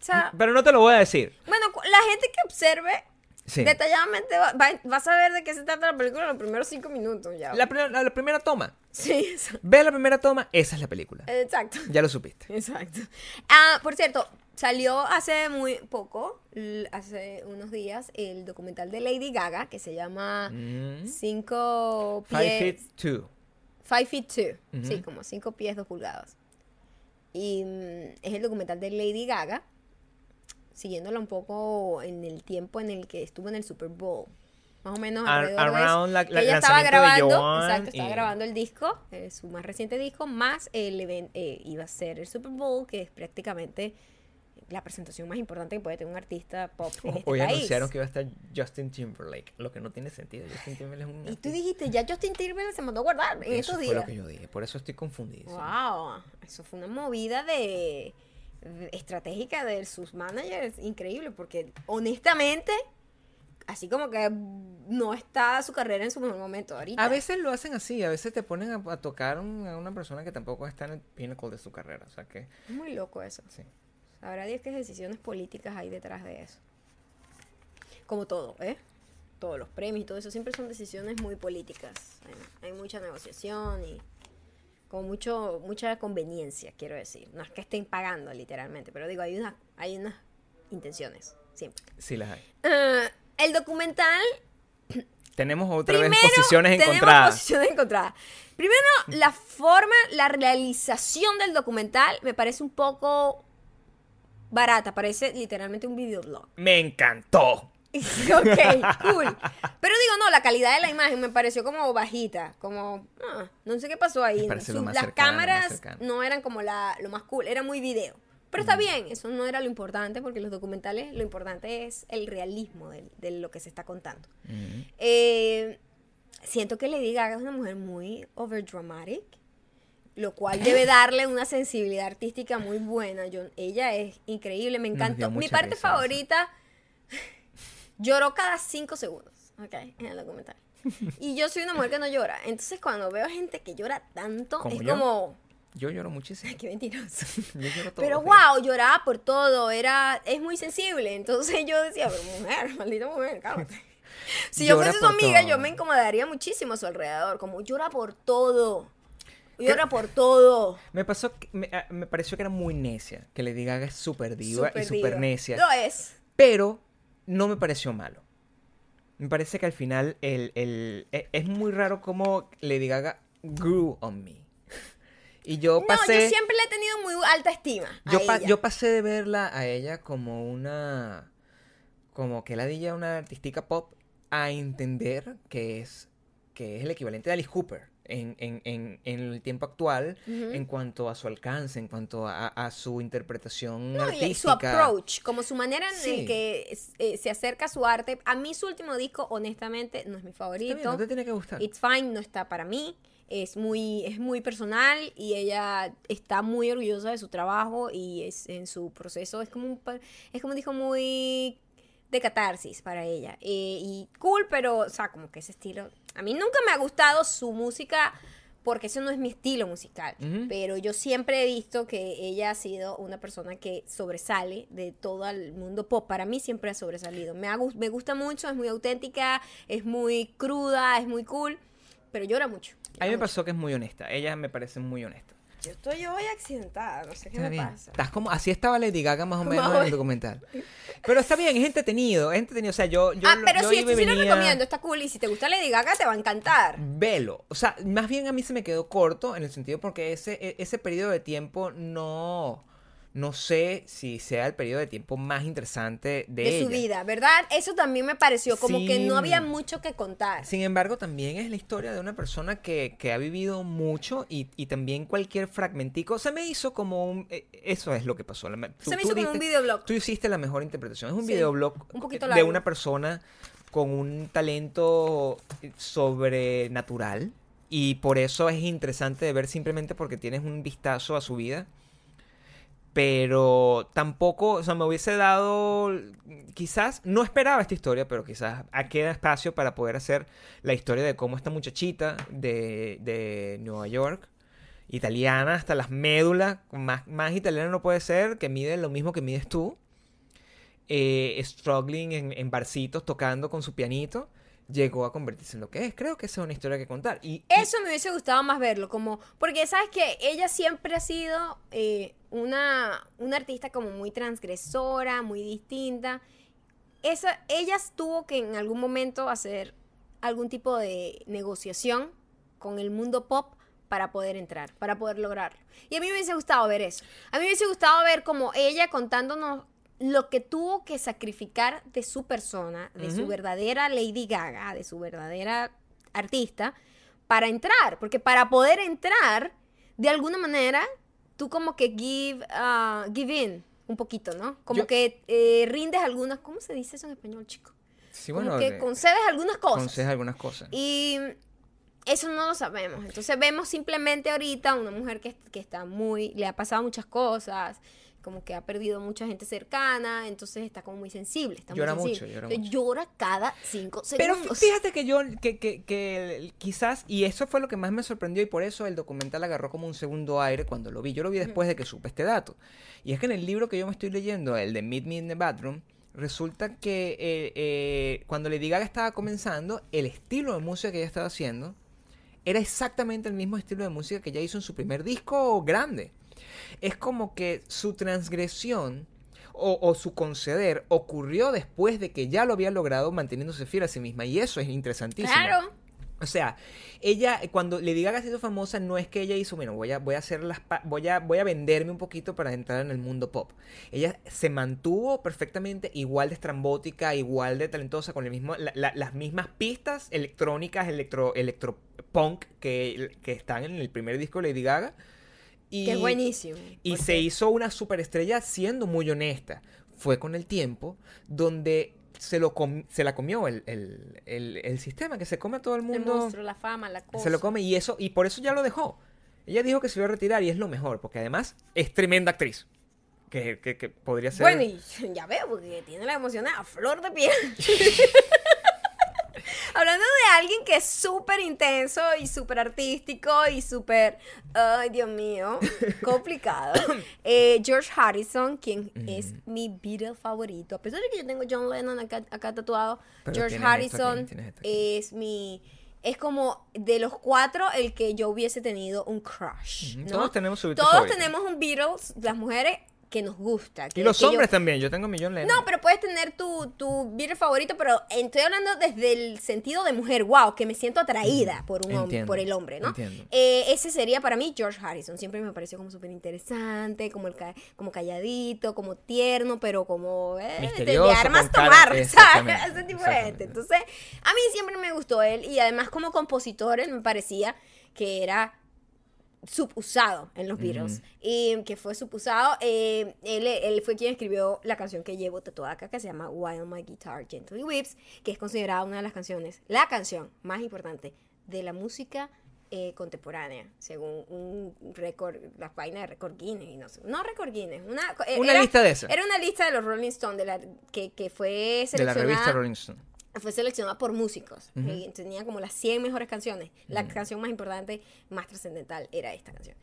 Speaker 1: O sea,
Speaker 2: pero no te lo voy a decir.
Speaker 1: bueno, la gente que observe
Speaker 2: Sí.
Speaker 1: detalladamente va, va, va a saber de qué se trata la película en los primeros cinco minutos ya.
Speaker 2: La, la- la primera toma.
Speaker 1: Sí,
Speaker 2: Ve la primera toma, esa es la película.
Speaker 1: exacto.
Speaker 2: Ya lo supiste.
Speaker 1: Exacto. Ah, por cierto, salió hace muy poco, hace unos días, el documental de Lady Gaga que se llama
Speaker 2: Mm.
Speaker 1: Cinco
Speaker 2: Five
Speaker 1: pies.
Speaker 2: feet two.
Speaker 1: Five feet two.
Speaker 2: Ujú.
Speaker 1: Sí, como cinco pies, dos pulgadas. Y mm, es el documental de Lady Gaga, siguiéndola un poco en el tiempo en el que estuvo en el Super Bowl. Más o menos
Speaker 2: Ar-
Speaker 1: alrededor de
Speaker 2: la- la-
Speaker 1: ella estaba grabando, exacto, estaba
Speaker 2: y-
Speaker 1: grabando el disco, eh, su más reciente disco, más el event, eh, iba a ser el Super Bowl, que es prácticamente la presentación más importante que puede tener un artista pop en este
Speaker 2: Hoy
Speaker 1: país.
Speaker 2: anunciaron que iba a estar Justin Timberlake, lo que no tiene sentido. Justin Timberlake es un
Speaker 1: Y tú dijiste, ya Justin Timberlake se mandó a guardar en
Speaker 2: Eso
Speaker 1: estos
Speaker 2: fue
Speaker 1: días.
Speaker 2: lo que yo dije, por eso estoy confundido.
Speaker 1: Wow, eso fue una movida de, de- estratégica de sus managers, increíble, porque honestamente, así como que no está su carrera en su mejor momento ahorita.
Speaker 2: A veces lo hacen así, a veces te ponen a, a tocar un- a una persona que tampoco está en el pinnacle de su carrera, o sea que
Speaker 1: muy loco eso.
Speaker 2: sí.
Speaker 1: Sabrá Dios qué decisiones políticas hay detrás de eso. Como todo, ¿eh? Todos los premios y todo eso siempre son decisiones muy políticas. Hay, hay mucha negociación y con mucho mucha conveniencia, quiero decir. No es que estén pagando literalmente, pero digo, hay, una, hay unas intenciones, siempre.
Speaker 2: Sí las hay.
Speaker 1: Ah, el documental
Speaker 2: Tenemos otra
Speaker 1: Primero,
Speaker 2: vez posiciones
Speaker 1: tenemos
Speaker 2: encontradas.
Speaker 1: posiciones encontradas. Primero, la forma, la realización del documental me parece un poco barata. Parece literalmente un videoblog.
Speaker 2: Me encantó.
Speaker 1: ok, cool. Pero digo, no, la calidad de la imagen me pareció como bajita. Como, ah, no sé qué pasó ahí.
Speaker 2: Me parece lo
Speaker 1: Su-
Speaker 2: más
Speaker 1: las
Speaker 2: cercano,
Speaker 1: cámaras no eran como la, lo más cool, era muy video. Pero está bien, eso no era lo importante, porque los documentales, lo importante es el realismo de, de lo que se está contando.
Speaker 2: Ujú.
Speaker 1: Eh, siento que Lady Gaga es una mujer muy overdramatic, lo cual debe darle una sensibilidad artística muy buena. Yo, ella es increíble, me encantó. Mi parte
Speaker 2: risa
Speaker 1: favorita lloró cada cinco segundos, ¿ok? En el documental. Y yo soy una mujer que no llora. Entonces, cuando veo gente que llora tanto,
Speaker 2: ¿Como
Speaker 1: es
Speaker 2: yo?
Speaker 1: como.
Speaker 2: Yo lloro muchísimo.
Speaker 1: Ay, qué mentiroso.
Speaker 2: Yo lloro todos
Speaker 1: Pero wow, lloraba por todo, era, es muy sensible. Entonces yo decía, pero mujer, maldita mujer, cálmate. Si yo fuese su amiga,
Speaker 2: todo.
Speaker 1: yo me incomodaría muchísimo a su alrededor. Como llora por todo. Llora por todo.
Speaker 2: Me pasó, que- me, ah, me pareció que era muy necia, que Lady Gaga es súper diva y
Speaker 1: Súper
Speaker 2: necia.
Speaker 1: Lo es.
Speaker 2: Pero no me pareció malo. Me parece que al final el, el- e- es muy raro cómo Lady Gaga grew on me. Y yo
Speaker 1: No,
Speaker 2: pasé...
Speaker 1: yo siempre le he tenido muy alta estima. a
Speaker 2: Yo, pa-
Speaker 1: ella.
Speaker 2: yo pasé de verla a ella como una. Como que la DJ una artística pop a entender que es. que es el equivalente de Alice Cooper en, en, en, en el tiempo actual
Speaker 1: Ujú.
Speaker 2: en cuanto a su alcance, en cuanto a, a su interpretación
Speaker 1: No, y le- su
Speaker 2: artística.
Speaker 1: approach, como su manera en
Speaker 2: Sí.
Speaker 1: el que eh, se acerca a su arte. A mí su último disco, honestamente, no es mi favorito.
Speaker 2: bien, no te tiene que gustar.
Speaker 1: It's Fine no está para mí. Es muy, es muy personal y ella está muy orgullosa de su trabajo y es en su proceso es como un, es como dijo muy de catarsis para ella Eh, y cool pero o sea como que ese estilo a mí nunca me ha gustado su música porque eso no es mi estilo musical pero yo siempre he visto que ella ha sido una persona que sobresale de todo el mundo pop para mí siempre ha sobresalido me, ha gus- me gusta mucho es muy auténtica es muy cruda es muy cool pero llora mucho
Speaker 2: A mí me
Speaker 1: mucho.
Speaker 2: pasó que es muy honesta. Ella me parece muy honesta.
Speaker 1: Yo estoy hoy accidentada no sé qué
Speaker 2: Está
Speaker 1: me
Speaker 2: bien.
Speaker 1: pasa
Speaker 2: Estás como, así estaba Lady Gaga más o menos en el documental. Pero está bien, es entretenido, es entretenido. O sea, yo, yo
Speaker 1: ah,
Speaker 2: lo-
Speaker 1: pero
Speaker 2: yo
Speaker 1: sí, esto sí lo
Speaker 2: venía-
Speaker 1: recomiendo, está cool. Y si te gusta Lady Gaga, te va a encantar.
Speaker 2: Velo. O sea, más bien a mí se me quedó corto en el sentido porque ese, e- ese periodo de tiempo no, no sé si sea el periodo de tiempo más interesante de,
Speaker 1: De, su vida, ¿verdad? Eso también me pareció como que no había mucho que contar.
Speaker 2: Sin embargo, también es la historia de una persona que, que ha vivido mucho y, y también cualquier fragmentico. Se me hizo como un... eh, Eso es lo que pasó. La- tú-
Speaker 1: Se me hizo como un videoblog.
Speaker 2: Tú hiciste la mejor interpretación. Es un
Speaker 1: Sí,
Speaker 2: videoblog
Speaker 1: un poquito
Speaker 2: de una persona con un talento sobrenatural. Y por eso es interesante de ver simplemente porque tienes un vistazo a su vida. Pero tampoco, o sea, me hubiese dado, quizás, no esperaba esta historia, pero quizás queda espacio para poder hacer la historia de cómo esta muchachita de, de Nueva York, italiana hasta las médulas, más, más italiana no puede ser, que mide lo mismo que mides tú, eh, struggling en, en barcitos, tocando con su pianito, llegó a convertirse en lo que es. Creo que esa es una historia que contar. Y,
Speaker 1: Eso me hubiese gustado más verlo, como, porque sabes que ella siempre ha sido eh, una, una artista como muy transgresora, muy distinta. Esa, ella tuvo que en algún momento hacer algún tipo de negociación con el mundo pop para poder entrar, para poder lograrlo. Y a mí me hubiese gustado ver eso. A mí me hubiese gustado ver como ella contándonos lo que tuvo que sacrificar de su persona, de su verdadera Lady Gaga, de su verdadera artista, para entrar. Porque para poder entrar, de alguna manera, tú como que give, ah, give in un poquito, ¿no? Como
Speaker 2: Yo-
Speaker 1: que eh, rindes algunas, ¿cómo se dice eso en español, chico?
Speaker 2: sí,
Speaker 1: como
Speaker 2: bueno,
Speaker 1: que
Speaker 2: de-
Speaker 1: concedes algunas cosas.
Speaker 2: concedes algunas cosas.
Speaker 1: Y eso no lo sabemos. Entonces vemos simplemente ahorita una mujer que, que está muy, le ha pasado muchas cosas, como que ha perdido mucha gente cercana, entonces está como muy sensible. Está muy
Speaker 2: Llora
Speaker 1: sensible.
Speaker 2: mucho, llora mucho.
Speaker 1: llora cada cinco
Speaker 2: Pero
Speaker 1: segundos.
Speaker 2: fí- fíjate que yo, que, que, que quizás, y eso fue lo que más me sorprendió y por eso el documental agarró como un segundo aire cuando lo vi. Yo lo vi después de que supe este dato. Y es que en el libro que yo me estoy leyendo, el de Meet Me in the Bathroom, resulta que eh, eh, cuando Lady Gaga estaba comenzando, el estilo de música que ella estaba haciendo era exactamente el mismo estilo de música que ella hizo en su primer disco grande. Es como que su transgresión o, o su conceder ocurrió después de que ya lo había logrado manteniéndose fiel a sí misma. Y eso es interesantísimo.
Speaker 1: Claro.
Speaker 2: O sea, ella, cuando Lady Gaga se hizo famosa, no es que ella hizo, bueno, voy a, voy a hacer las, voy a, voy a venderme un poquito para entrar en el mundo pop. Ella se mantuvo perfectamente igual de estrambótica, igual de talentosa, con el mismo, la- la- las mismas pistas electrónicas, electro, electropunk que, que están en el primer disco de Lady Gaga. Y,
Speaker 1: Que es buenísimo.
Speaker 2: y se hizo una superestrella siendo muy honesta. Fue con el tiempo donde se, lo se la comió el, el- el- el sistema, que se come a todo el
Speaker 1: El
Speaker 2: mundo.
Speaker 1: monstruo, la fama, la cosa.
Speaker 2: se lo come y eso, y por eso ya lo dejó. Ella dijo que se iba a retirar y es lo mejor, porque además es tremenda actriz. Que, que- que podría ser.
Speaker 1: Bueno, y ya veo, porque tiene la emoción a flor de piel. Hablando de alguien que es súper intenso y súper artístico y súper, ay Dios mío, complicado. Eh, George Harrison, quien es mi Beatle favorito. A pesar de que yo tengo John Lennon acá, acá tatuado,
Speaker 2: Pero
Speaker 1: George
Speaker 2: aquí,
Speaker 1: Harrison
Speaker 2: aquí.
Speaker 1: es mi... Es como de los cuatro el que yo hubiese tenido un crush.
Speaker 2: Todos tenemos su Beatle
Speaker 1: Todos tenemos un Beatles, las mujeres, que nos gusta.
Speaker 2: Y los
Speaker 1: que yo-
Speaker 2: hombres también, yo tengo millón Lennon.
Speaker 1: no, pero puedes tener tu, tu Beatle favorito, pero estoy hablando desde el sentido de mujer, wow, que me siento atraída por un hombre, por el hombre, ¿no?
Speaker 2: entiendo.
Speaker 1: Eh, ese sería para mí George Harrison. Siempre me pareció como súper interesante, como, el ca- como calladito, como tierno, pero como eh, de- armas
Speaker 2: cara-
Speaker 1: tomar, ¿sabes? Ese tipo de gente. Entonces, a mí siempre me gustó él y además como compositor él me parecía que era subusado en los Beatles y que fue subusado eh, él, él fue quien escribió la canción que llevo tatuada acá que se llama While My Guitar Gently Weeps que es considerada una de las canciones la canción más importante de la música eh, contemporánea según un récord las páginas de récord Guinness y no sé no récord Guinness una, eh,
Speaker 2: Una
Speaker 1: era-
Speaker 2: lista de esas.
Speaker 1: era una lista de los Rolling Stones de la, que, que fue
Speaker 2: de la
Speaker 1: seleccionada
Speaker 2: revista Rolling Stone.
Speaker 1: Fue seleccionada por músicos.
Speaker 2: Ujú.
Speaker 1: y tenía como las 100 mejores canciones. La canción más importante, más trascendental, era esta canción.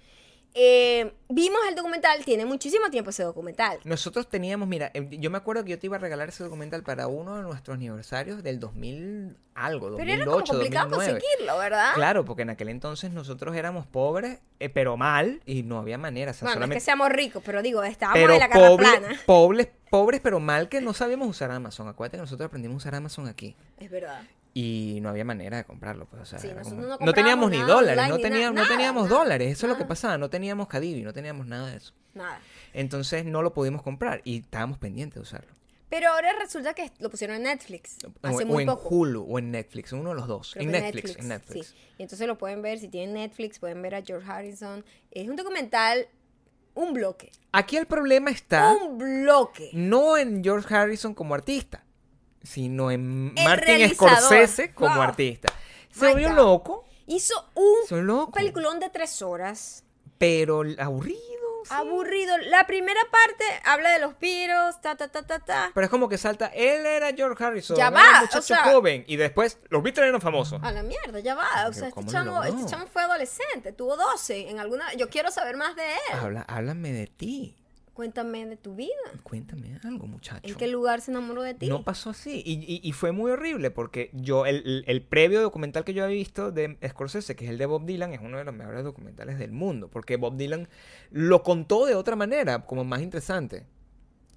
Speaker 1: Eh, vimos el documental, tiene muchísimo tiempo ese documental.
Speaker 2: Nosotros teníamos, mira, eh, yo me acuerdo que yo te iba a regalar ese documental para uno de nuestros aniversarios del 2000 algo, 2008,
Speaker 1: Pero era como complicado
Speaker 2: 2009.
Speaker 1: conseguirlo, ¿verdad?
Speaker 2: Claro, porque en aquel entonces nosotros éramos pobres, eh, pero mal, y no había manera. O sea,
Speaker 1: bueno, no es
Speaker 2: solamente,
Speaker 1: que seamos ricos, pero digo, estábamos
Speaker 2: pero
Speaker 1: en la cara
Speaker 2: pobre-
Speaker 1: plana.
Speaker 2: pobres, pobres, pero mal que no sabíamos usar Amazon. Acuérdate que nosotros aprendimos a usar Amazon aquí.
Speaker 1: Es verdad.
Speaker 2: Y no había manera de comprarlo, pues, o sea,
Speaker 1: Sí,
Speaker 2: como-
Speaker 1: no
Speaker 2: no, teníamos ni dólares, no teníamos,
Speaker 1: nada,
Speaker 2: no teníamos
Speaker 1: nada,
Speaker 2: dólares, eso es lo que pasaba, no teníamos Cadivi, no teníamos nada de eso.
Speaker 1: Nada.
Speaker 2: Entonces no lo pudimos comprar y estábamos pendientes de usarlo.
Speaker 1: Pero ahora resulta que lo pusieron en Netflix. Hace
Speaker 2: o
Speaker 1: muy
Speaker 2: en
Speaker 1: poco.
Speaker 2: Hulu o en Netflix, uno de los dos. En Netflix, en Netflix.
Speaker 1: Sí. Y entonces lo pueden ver, si tienen Netflix, pueden ver a George Harrison. Es un documental, un bloque.
Speaker 2: Aquí el problema está
Speaker 1: Un bloque.
Speaker 2: no en George Harrison como artista, sino en
Speaker 1: El
Speaker 2: Martin
Speaker 1: realizador.
Speaker 2: Scorsese como
Speaker 1: Wow.
Speaker 2: artista. Se
Speaker 1: My
Speaker 2: volvió
Speaker 1: God.
Speaker 2: loco,
Speaker 1: Hizo un
Speaker 2: se volvió loco,
Speaker 1: peliculón de tres horas.
Speaker 2: pero aburrido. sí.
Speaker 1: Aburrido. La primera parte habla de los piros, ta, ta, ta, ta, ta.
Speaker 2: Pero es como que salta, él era George Harrison,
Speaker 1: Ya
Speaker 2: era
Speaker 1: va,
Speaker 2: un
Speaker 1: o
Speaker 2: muchacho
Speaker 1: sea-
Speaker 2: joven, y después los Beatles eran famosos.
Speaker 1: A la mierda, ya va. O sea, este
Speaker 2: ¿cómo lo
Speaker 1: chamo,
Speaker 2: logró?
Speaker 1: este chamo fue adolescente, tuvo 12 en alguna... Yo quiero saber más de él.
Speaker 2: Habla, háblame de ti,
Speaker 1: Cuéntame de tu vida.
Speaker 2: cuéntame algo, muchacho.
Speaker 1: ¿En qué lugar se enamoró de ti?
Speaker 2: No pasó así. Y, y- y fue muy horrible porque yo, el, el- previo documental que yo había visto de Scorsese, que es el de Bob Dylan, es uno de los mejores documentales del mundo. Porque Bob Dylan lo contó de otra manera, como más interesante.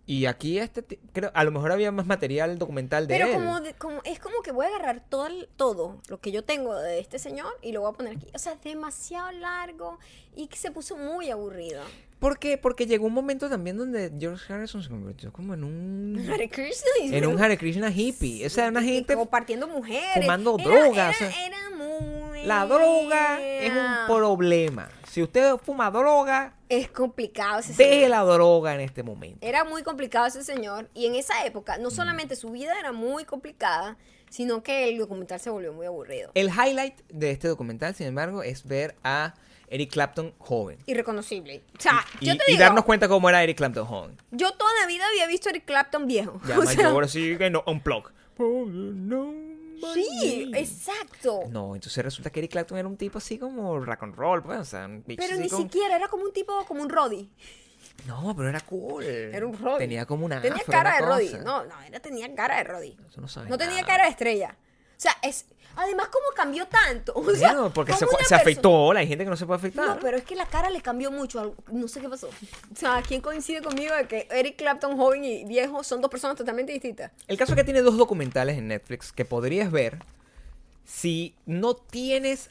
Speaker 2: Y aquí este, creo, a lo mejor había más material documental de
Speaker 1: Pero
Speaker 2: él.
Speaker 1: como, de- como es como que voy a agarrar todo, el- todo lo que yo tengo de este señor y lo voy a poner aquí. O sea, es demasiado largo y que se puso muy aburrido.
Speaker 2: ¿Por qué? Porque llegó un momento también donde George Harrison se convirtió como en un...
Speaker 1: Hare Krishna.
Speaker 2: en un Hare Krishna hippie. O sea, una gente...
Speaker 1: compartiendo mujeres.
Speaker 2: fumando
Speaker 1: Era-
Speaker 2: droga, o
Speaker 1: Era, muy.
Speaker 2: La droga es un problema. Si usted fuma droga,
Speaker 1: Es complicado ese
Speaker 2: deje
Speaker 1: señor.
Speaker 2: la droga en este momento.
Speaker 1: Era muy complicado ese señor. Y en esa época, no solamente su vida era muy complicada, sino que el documental se volvió muy aburrido.
Speaker 2: El highlight de este documental, sin embargo, es ver a Eric Clapton joven.
Speaker 1: Irreconocible. O sea,
Speaker 2: Y,
Speaker 1: yo te
Speaker 2: y
Speaker 1: digo,
Speaker 2: darnos cuenta cómo era Eric Clapton joven.
Speaker 1: yo toda la vida había visto a Eric Clapton viejo.
Speaker 2: Ya
Speaker 1: O sea,
Speaker 2: mayor, así que no, unplug.
Speaker 1: sí, exacto.
Speaker 2: No, entonces resulta que Eric Clapton era un tipo así como rock and roll, pues, o sea, un bicho
Speaker 1: Pero
Speaker 2: así
Speaker 1: ni siquiera, era como un tipo, como un Roddy.
Speaker 2: No, pero era cool.
Speaker 1: Era un Roddy.
Speaker 2: Tenía como una
Speaker 1: Tenía
Speaker 2: afro,
Speaker 1: cara
Speaker 2: una
Speaker 1: de Roddy. No, no, era, tenía cara de Roddy.
Speaker 2: Tú no sabes
Speaker 1: No tenía cara de estrella. O sea, es. Además, ¿cómo cambió tanto? O sea,
Speaker 2: Bueno, porque se,
Speaker 1: ¿cómo una
Speaker 2: se afeitó, hay gente que no se puede afeitar.
Speaker 1: No, pero es que la cara le cambió mucho. No sé qué pasó. O sea, ¿quién coincide conmigo de que Eric Clapton joven y viejo son dos personas totalmente distintas?
Speaker 2: El caso es que tiene dos documentales en Netflix que podrías ver si no tienes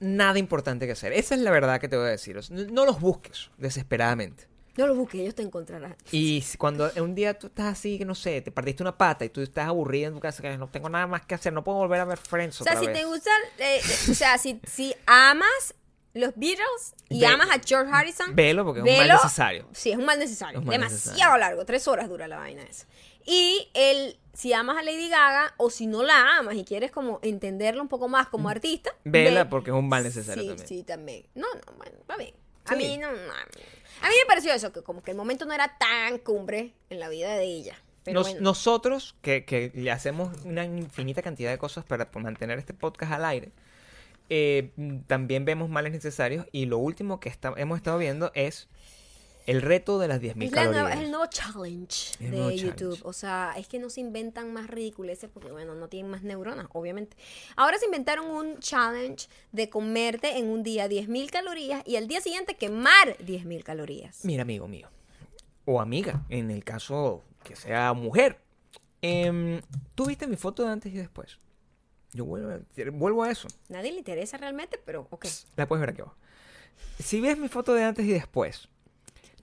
Speaker 2: nada importante que hacer. Esa es la verdad que te voy a decir. O sea, No los busques desesperadamente.
Speaker 1: No lo busques, ellos te encontrarán.
Speaker 2: Y cuando un día tú estás así, que no sé, te partiste una pata y tú estás aburrida en tu casa, que no tengo nada más que hacer, no puedo volver a ver Friends
Speaker 1: O sea,
Speaker 2: otra
Speaker 1: si
Speaker 2: vez.
Speaker 1: te gustan, eh, eh, o sea, si, si amas los Beatles y
Speaker 2: Ve-
Speaker 1: amas a George Harrison,
Speaker 2: Velo porque es un mal necesario.
Speaker 1: Sí, es un mal necesario.
Speaker 2: Es un mal
Speaker 1: Demasiado
Speaker 2: necesario.
Speaker 1: largo, tres horas dura la vaina esa. Y el, si amas a Lady Gaga o si no la amas y quieres como entenderla un poco más como artista,
Speaker 2: Vela
Speaker 1: ve-
Speaker 2: porque es un mal necesario
Speaker 1: sí,
Speaker 2: también.
Speaker 1: Sí, también. No, no, bueno, va bien. A mí no, no, a mí me pareció eso, que como que el momento no era tan cumbre en la vida de ella. Pero
Speaker 2: Nos-
Speaker 1: bueno.
Speaker 2: Nosotros, que, que le hacemos una infinita cantidad de cosas para por mantener este podcast al aire, eh, mm, también vemos males necesarios y lo último que está- hemos estado viendo es el reto de las 10.000
Speaker 1: Es, la nueva-
Speaker 2: calorías.
Speaker 1: es el nuevo challenge
Speaker 2: El
Speaker 1: de
Speaker 2: nuevo
Speaker 1: YouTube.
Speaker 2: challenge.
Speaker 1: O sea, es que no se inventan más ridiculeces porque, bueno, no tienen más neuronas, obviamente. Ahora se inventaron un challenge de comerte en un día 10.000 calorías y al día siguiente quemar 10.000 calorías.
Speaker 2: Mira, amigo mío, o amiga, en el caso que sea mujer, em, tú viste mi foto de antes y después. Yo vuelvo a, vuelvo a eso.
Speaker 1: Nadie le interesa realmente, pero ok.
Speaker 2: La puedes ver aquí abajo. Si ves mi foto de antes y después,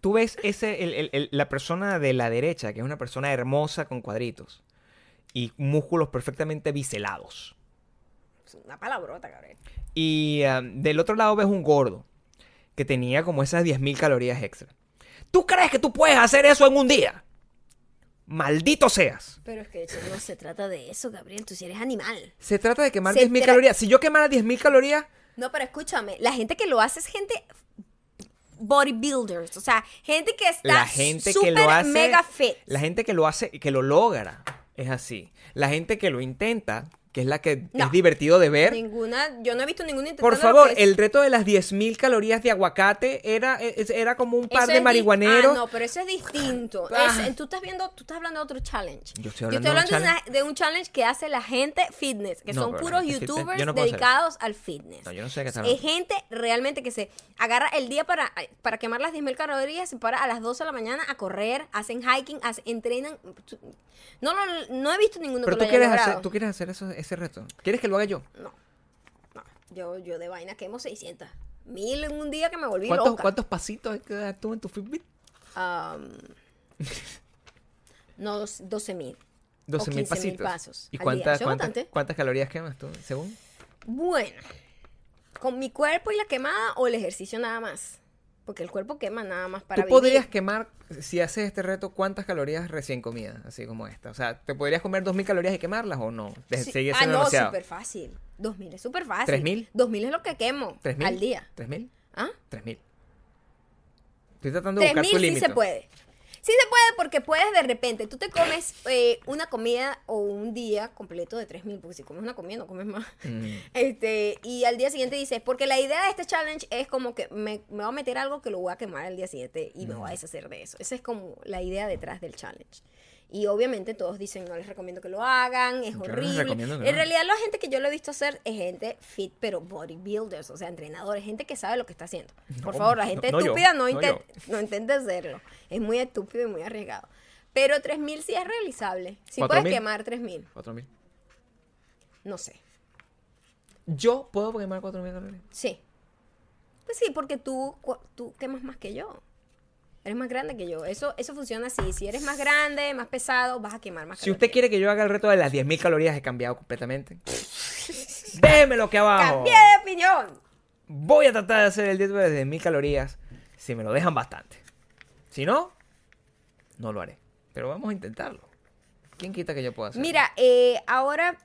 Speaker 2: tú ves ese, el- el- el- la persona de la derecha, que es una persona hermosa con cuadritos y músculos perfectamente biselados.
Speaker 1: Es una palabrota, Gabriel.
Speaker 2: Y ah, del otro lado ves un gordo que tenía como esas 10.000 calorías extra. ¿Tú crees que tú puedes hacer eso en un día? Maldito seas.
Speaker 1: Pero es que no se trata de eso, Gabriel. Tú si eres animal.
Speaker 2: Se trata de quemar
Speaker 1: Se
Speaker 2: 10.000
Speaker 1: tra-
Speaker 2: calorías. Si yo quemara 10.000 calorías,
Speaker 1: No, pero escúchame, la gente que lo hace es gente bodybuilders, o sea, gente que está
Speaker 2: la gente que
Speaker 1: súper
Speaker 2: lo hace
Speaker 1: mega fit.
Speaker 2: la gente que lo hace que lo logra es así la gente que lo intenta que es la que
Speaker 1: No.
Speaker 2: es divertido de ver
Speaker 1: Ninguna, yo no he visto ninguna
Speaker 2: por
Speaker 1: intentando lo
Speaker 2: favor el reto de las 10.000 calorías de aguacate era es- era como un par
Speaker 1: Eso
Speaker 2: de
Speaker 1: di-
Speaker 2: marihuaneros
Speaker 1: Ah, no, pero eso es distinto.
Speaker 2: Ah.
Speaker 1: Es- tú estás viendo, tú estás hablando de otro challenge.
Speaker 2: Yo estoy hablando de un
Speaker 1: de, una- de un challenge que hace la gente fitness, que
Speaker 2: No,
Speaker 1: son puros youtubers
Speaker 2: no
Speaker 1: dedicados al fitness.
Speaker 2: No, yo no sé qué están
Speaker 1: Es gente realmente que se agarra el día para, para quemar las 10.000 calorías, se para a las 12 de la mañana a correr, hacen hiking, entrenan. No, no he visto ninguno
Speaker 2: pero
Speaker 1: que
Speaker 2: tú
Speaker 1: lo haya
Speaker 2: quieres
Speaker 1: logrado.
Speaker 2: hacer tú quieres hacer eso- ese reto quieres que lo haga yo
Speaker 1: No, no. Yo, yo de vaina quemo 600. Mil en un día que me volví
Speaker 2: ¿Cuántos,
Speaker 1: loca.
Speaker 2: cuántos pasitos hay que dar tú en tu Fitbit?
Speaker 1: Am, no, dos- 12 mil.
Speaker 2: 12 mil
Speaker 1: 15.000
Speaker 2: pasitos.
Speaker 1: pasos
Speaker 2: ¿Y cuántas, cuántas calorías quemas tú, según?
Speaker 1: Bueno, con mi cuerpo y la quemada o el ejercicio nada más. Porque el cuerpo quema nada más para
Speaker 2: Tú
Speaker 1: vivir.
Speaker 2: podrías quemar, si haces este reto, ¿cuántas calorías recién comidas? Así como esta. O sea, ¿te podrías comer 2.000 calorías y quemarlas o no? De-
Speaker 1: Sí.
Speaker 2: sigue
Speaker 1: Ah, no, súper fácil. 2000 es súper fácil.
Speaker 2: ¿Tres mil?
Speaker 1: 2000 es lo que quemo
Speaker 2: ¿3.000?
Speaker 1: al día.
Speaker 2: ¿3.000?
Speaker 1: ¿Ah?
Speaker 2: 3.000. Estoy tratando de buscar
Speaker 1: 3000
Speaker 2: tu
Speaker 1: sí
Speaker 2: límite.
Speaker 1: se puede. Sí se puede porque puedes de repente, tú te comes eh, una comida o un día completo de 3000, porque si comes una comida no comes más.
Speaker 2: Mm.
Speaker 1: Este, y al día siguiente dices, porque la idea de este challenge es como que me, me voy a meter algo que lo voy a quemar al día siguiente y me voy a deshacer de eso. Esa es como la idea detrás del challenge. Y obviamente todos dicen, no les recomiendo que lo hagan, es
Speaker 2: Yo
Speaker 1: horrible. en realidad la gente que yo lo he visto hacer es gente fit, pero bodybuilders, o sea, entrenadores, gente que sabe lo que está haciendo. Por favor, la gente
Speaker 2: no
Speaker 1: estúpida no,
Speaker 2: no
Speaker 1: inten-
Speaker 2: yo.
Speaker 1: no intente hacerlo. Es muy estúpido y muy arriesgado. Pero 3000 sí es realizable. Sí
Speaker 2: ¿Cuatro
Speaker 1: puedes
Speaker 2: mil?
Speaker 1: quemar 3000.
Speaker 2: 4.000.
Speaker 1: No sé.
Speaker 2: ¿Yo puedo quemar 4.000 calorías?
Speaker 1: Sí. Pues sí, porque tú, tú quemas más que yo. Eres más grande que yo. Eso, eso funciona así. Si eres más grande, más pesado, vas a quemar más
Speaker 2: Si usted quiere que yo haga el reto de las 10.000 calorías, he cambiado completamente. Déjemelo aquí abajo.
Speaker 1: ¡Cambié de opinión!
Speaker 2: Voy a tratar de hacer el reto de 10.000 calorías si me lo dejan bastante. Si no, no lo haré. Pero vamos a intentarlo. ¿Quién quita que yo pueda hacerlo?
Speaker 1: Mira, eh, ahora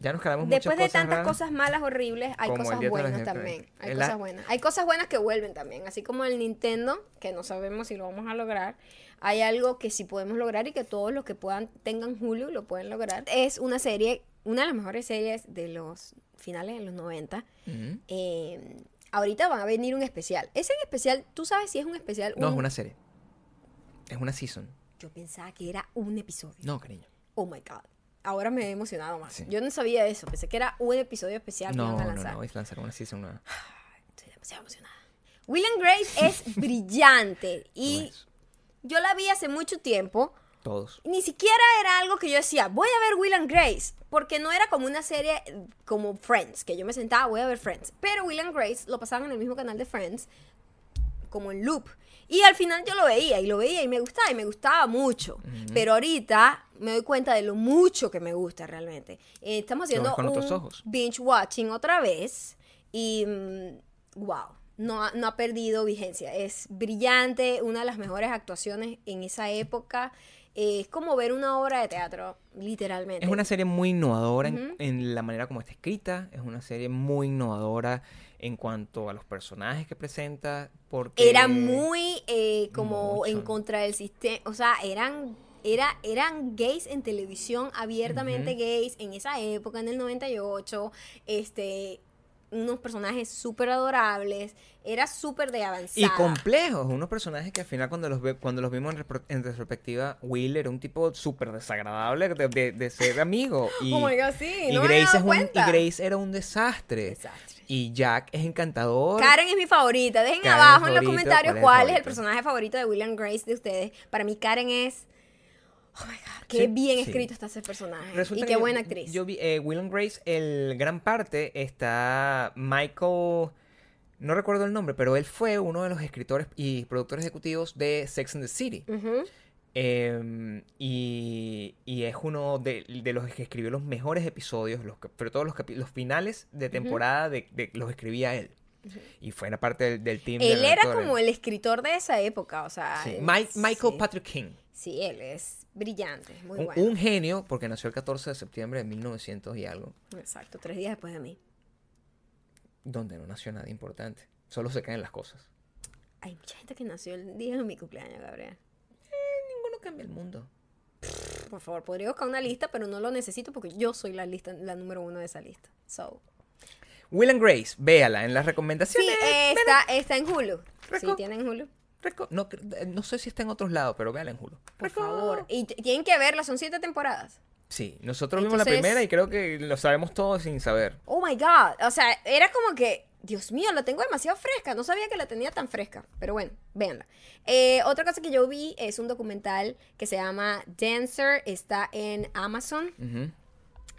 Speaker 2: Ya nos calamos
Speaker 1: Después de tantas
Speaker 2: raras.
Speaker 1: cosas malas, horribles, hay cosas buenas también. Hay cosas buenas. Hay cosas buenas que vuelven también. Así como el Nintendo, que no sabemos si lo vamos a lograr. Hay algo que sí podemos lograr y que todos los que puedan tengan Hulu lo pueden lograr. Es una serie, una de las mejores series de los finales de los 90.
Speaker 2: Ujú.
Speaker 1: Eh, ahorita va a venir un especial. Ese especial, ¿tú sabes si es un especial?
Speaker 2: No, es
Speaker 1: un-
Speaker 2: una serie. Es una season.
Speaker 1: Yo pensaba que era un episodio.
Speaker 2: No, cariño.
Speaker 1: Oh my God. Ahora me he emocionado más.
Speaker 2: Sí.
Speaker 1: Yo no sabía eso. Pensé que era un episodio especial que
Speaker 2: No,
Speaker 1: iban a
Speaker 2: no,
Speaker 1: lanzar.
Speaker 2: no. Es lanzar una season.
Speaker 1: Estoy demasiado emocionada. William Grace es brillante y
Speaker 2: es.
Speaker 1: yo la vi hace mucho tiempo.
Speaker 2: Todos.
Speaker 1: Ni siquiera era algo que yo decía, voy a ver Will and Grace, porque no era como una serie como Friends, que yo me sentaba, voy a ver Friends. Pero Will and Grace lo pasaban en el mismo canal de Friends, como en loop. Y al final yo lo veía y lo veía y me gustaba y me gustaba mucho. Pero ahorita me doy cuenta de lo mucho que me gusta realmente. Eh, estamos haciendo
Speaker 2: con
Speaker 1: un
Speaker 2: ojos.
Speaker 1: binge watching otra vez y wow, no ha, no ha perdido vigencia. Es brillante, una de las mejores actuaciones en esa época. Eh, es como ver una obra de teatro, literalmente.
Speaker 2: Es una serie muy innovadora en, en la manera como está escrita. Es una serie muy innovadora en cuanto a los personajes que presenta. Porque
Speaker 1: Era muy eh, como
Speaker 2: Mucho.
Speaker 1: en contra del sistema, o sea, eran era, eran gays en televisión, abiertamente gays en esa época, en el 98, este, unos personajes súper adorables, era súper de avanzada.
Speaker 2: Y complejos, unos personajes que al final cuando los ve, cuando los vimos en, retrospectiva, Will era un tipo súper desagradable de, de- de ser amigo. Y,
Speaker 1: oh my God, sí,
Speaker 2: y
Speaker 1: no me había
Speaker 2: Grace
Speaker 1: dado
Speaker 2: es un- y. Grace era un desastre.
Speaker 1: Desastre.
Speaker 2: Y Jack es encantador.
Speaker 1: Karen es mi favorita. Dejen
Speaker 2: Karen
Speaker 1: abajo en los comentarios
Speaker 2: ¿cuál es el
Speaker 1: cuál es el
Speaker 2: favorito?
Speaker 1: personaje favorito de William Grace de ustedes. Para mí Karen es... Oh my God, qué
Speaker 2: Sí,
Speaker 1: bien
Speaker 2: sí.
Speaker 1: escrito está ese personaje.
Speaker 2: Resulta
Speaker 1: y qué
Speaker 2: yo-
Speaker 1: buena actriz.
Speaker 2: Yo vi eh, Will and Grace, el gran parte está Michael, no recuerdo el nombre, pero él fue uno de los escritores y productores ejecutivos de Sex and the City.
Speaker 1: Ujú.
Speaker 2: Eh, y, y es uno de, de los que escribió los mejores episodios, los, pero todos los, los finales de temporada de, de- los escribía él. Y fue una parte del, del team. de
Speaker 1: Él era
Speaker 2: redactores.
Speaker 1: como el escritor de esa época, o sea...
Speaker 2: Sí,
Speaker 1: él-
Speaker 2: Mike- Michael
Speaker 1: sí.
Speaker 2: Patrick King.
Speaker 1: Sí, él es brillante, muy
Speaker 2: Un,
Speaker 1: bueno.
Speaker 2: un genio, porque nació el 14 de septiembre de 1900 y algo,
Speaker 1: Exacto, tres días después de mí.
Speaker 2: donde no nació nada importante. Solo se caen las cosas.
Speaker 1: Hay mucha gente que nació el día de mi cumpleaños, Gabriel.
Speaker 2: Cambia el mundo.
Speaker 1: Por favor, podría buscar una lista, pero no lo necesito porque yo soy la lista, la número uno de esa lista. So.
Speaker 2: Will and Grace, véala en las
Speaker 1: Sí,
Speaker 2: recomendaciones.
Speaker 1: está, está en Hulu. Sí,
Speaker 2: Reco-
Speaker 1: tienen Hulu.
Speaker 2: Reco- no, eh, no sé si está en otros lados, pero véala en Hulu.
Speaker 1: Por favor. Y tienen que verla, son siete temporadas.
Speaker 2: Sí, nosotros vimos la primera y creo que lo sabemos todos sin saber.
Speaker 1: Oh my God. O sea, era como que, Dios mío, la tengo demasiado fresca. No sabía que la tenía tan fresca. Pero bueno, véanla. Eh, otra cosa que yo vi es un documental que se llama Dancer. Está en Amazon.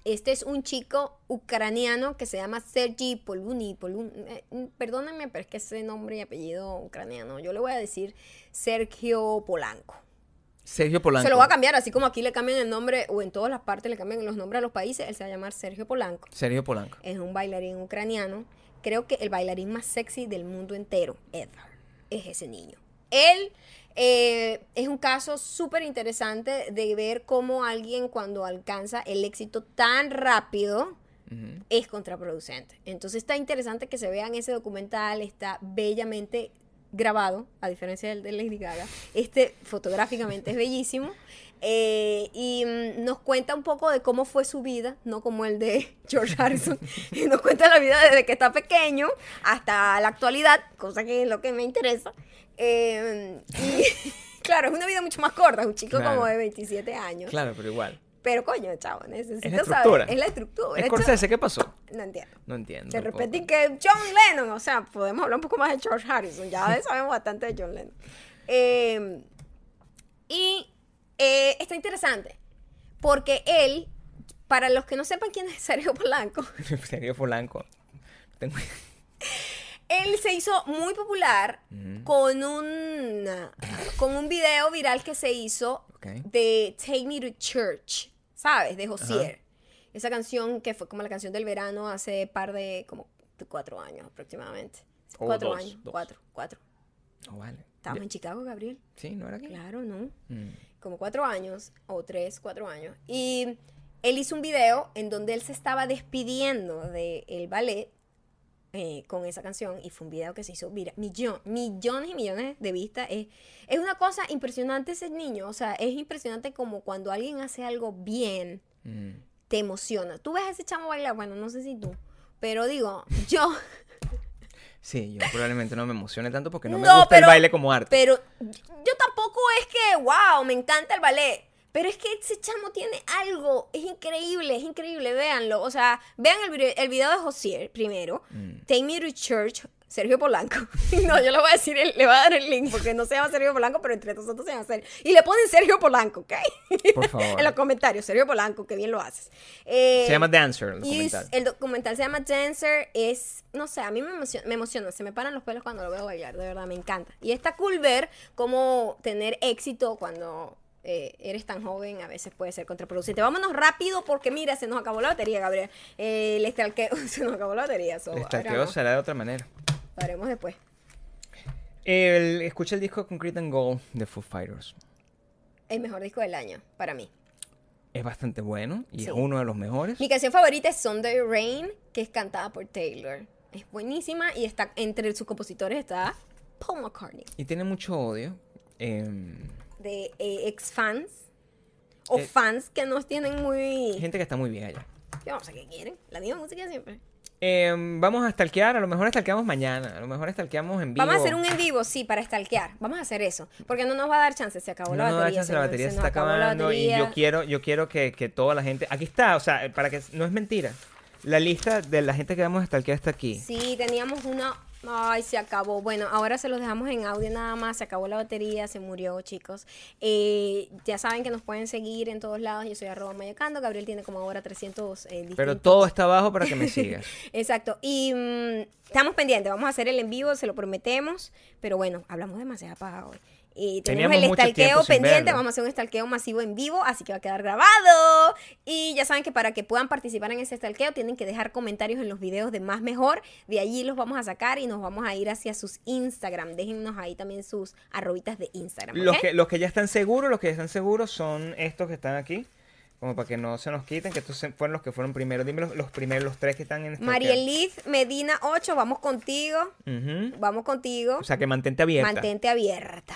Speaker 1: Este es un chico ucraniano que se llama Sergi Poluni. Polun- eh, mm, perdónenme, pero es que ese nombre y apellido ucraniano. Yo le voy a decir Sergio Polanco.
Speaker 2: Sergio Polanco.
Speaker 1: Se lo voy a cambiar, así como aquí le cambian el nombre, o en todas las partes le cambian los nombres a los países, él se va a llamar Sergio Polanco.
Speaker 2: Sergio Polanco.
Speaker 1: Es un bailarín ucraniano. Creo que el bailarín más sexy del mundo entero, ever, es ese niño. Él eh, es un caso súper interesante de ver cómo alguien cuando alcanza el éxito tan rápido es contraproducente. Entonces está interesante que se vean ese documental, está bellamente grabado, a diferencia del de Lady Gaga. Este fotográficamente es bellísimo. Eh, y mm, nos cuenta un poco de cómo fue su vida, no como el de George Harrison. y nos cuenta la vida desde que está pequeño hasta la actualidad, cosa que es lo que me interesa. Eh, y claro, es una vida mucho más corta, es un chico
Speaker 2: Claro.
Speaker 1: como de 27 años.
Speaker 2: Claro, pero igual.
Speaker 1: Pero coño, chavo, necesito
Speaker 2: Es la estructura.
Speaker 1: saber. Es la estructura.
Speaker 2: ¿Es
Speaker 1: Esto-
Speaker 2: Scorsese? ¿Qué pasó?
Speaker 1: No entiendo.
Speaker 2: No entiendo.
Speaker 1: De repente que John Lennon, o sea, podemos hablar un poco más de George Harrison, ya sabemos bastante de John Lennon. Eh, y eh, está interesante, porque él, para los que no sepan quién es Sergio Polanco,
Speaker 2: Sergio Polanco. Tengo-
Speaker 1: él se hizo muy popular
Speaker 2: Ujú.
Speaker 1: con un, con un video viral que se hizo de Take Me to Church, ¿sabes? De Josier. Esa canción que fue como la canción del verano hace par de, como cuatro años aproximadamente. Cuatro
Speaker 2: dos,
Speaker 1: años,
Speaker 2: dos.
Speaker 1: cuatro, cuatro.
Speaker 2: Oh, vale.
Speaker 1: Estábamos en Chicago, Gabriel.
Speaker 2: Sí, ¿no era aquí?
Speaker 1: Claro, ¿no?
Speaker 2: Mm.
Speaker 1: Como cuatro años, o tres, cuatro años. Y él hizo un video en donde él se estaba despidiendo del ballet eh, con esa canción y fue un video que se hizo mira, millón, millones y millones de vistas. Es, es una cosa impresionante ese niño, o sea, es impresionante como cuando alguien hace algo bien,
Speaker 2: Mm.
Speaker 1: te emociona. Tú ves a ese chamo bailar, bueno, no sé si tú, pero digo, yo,
Speaker 2: Sí, yo probablemente no me emocione tanto porque no, me
Speaker 1: No,
Speaker 2: gusta el
Speaker 1: pero-
Speaker 2: baile como arte.
Speaker 1: pero yo tampoco es que, wow, me encanta el ballet. Pero es que ese chamo tiene algo, es increíble, es increíble, véanlo. O sea, vean el, video- el video de Josier primero.
Speaker 2: Mm.
Speaker 1: Take Me to Church, Sergio Polanco. no, yo le voy a decir, el- le voy a dar el link porque no se llama Sergio Polanco, pero entre nosotros se llama Sergio. Y le ponen Sergio Polanco, ¿ok?
Speaker 2: Por favor.
Speaker 1: en los comentarios, Sergio Polanco, que bien lo haces. Eh,
Speaker 2: Se llama Dancer el
Speaker 1: y
Speaker 2: documental.
Speaker 1: el documental se llama Dancer. Es, no sé, a mí me emociona, me emociona, se me paran los pelos cuando lo veo bailar, de verdad, me encanta. Y está cool ver cómo tener éxito cuando eh, eres tan joven, a veces puede ser contraproducente. Vámonos rápido porque mira, se nos acabó la batería, Gabriel. Eh, el estalqueo, se nos acabó la batería. so,
Speaker 2: El
Speaker 1: no.
Speaker 2: será de otra manera.
Speaker 1: Lo haremos después.
Speaker 2: El, escucha el disco Concrete and Gold de Foo Fighters.
Speaker 1: El mejor disco del año, para mí.
Speaker 2: Es bastante bueno y
Speaker 1: Sí.
Speaker 2: es uno de los mejores.
Speaker 1: Mi canción favorita es Sunday Rain, que es cantada por Taylor. Es buenísima y está entre sus compositores está Paul McCartney.
Speaker 2: Y tiene mucho odio. em,
Speaker 1: de eh, ex fans o
Speaker 2: Eh,
Speaker 1: fans que nos tienen muy
Speaker 2: gente que está muy bien allá.
Speaker 1: yo no sé qué quieren la misma música siempre
Speaker 2: Em, vamos a stalkear, a lo mejor stalkeamos mañana, a lo mejor stalkeamos en vivo.
Speaker 1: vamos a hacer un en vivo sí para stalkear vamos a hacer eso porque no nos va a dar chance se acabó
Speaker 2: No,
Speaker 1: la
Speaker 2: no
Speaker 1: batería
Speaker 2: chance, la batería se,
Speaker 1: nos
Speaker 2: está
Speaker 1: acabó la
Speaker 2: acabando y yo quiero, yo quiero que, que toda la gente... Aquí está, o sea, para que... No es mentira. La lista de la gente que vamos a stalkear está aquí.
Speaker 1: sí teníamos una ay se acabó bueno ahora se los dejamos en audio nada más se acabó la batería se murió chicos Eh, ya saben que nos pueden seguir en todos lados yo soy arroba mayocando Gabriel tiene como ahora 300 eh,
Speaker 2: Pero todo está abajo para que me sigas.
Speaker 1: Exacto. Y mm, estamos pendientes. Vamos a hacer el en vivo, se lo prometemos. Pero bueno, hablamos demasiado para hoy. Y tenemos
Speaker 2: Teníamos
Speaker 1: el
Speaker 2: sin
Speaker 1: pendiente. Vamos a hacer un estalqueo masivo en vivo, así que va a quedar grabado. Y ya saben que para que puedan participar en ese estalqueo tienen que dejar comentarios en los videos de Más Mejor. De allí los vamos a sacar y nos vamos a ir hacia sus Instagram. Déjennos ahí también sus arrobitas de Instagram.
Speaker 2: los, que, los que ya están seguros, los que ya están seguros son estos que están aquí. Como para que no se nos quiten, que estos fueron los que fueron primero. Dime los, los primeros, los tres que están en este
Speaker 1: Marieliz Medina 8, vamos contigo. Vamos contigo.
Speaker 2: O sea, que mantente abierta.
Speaker 1: Mantente abierta.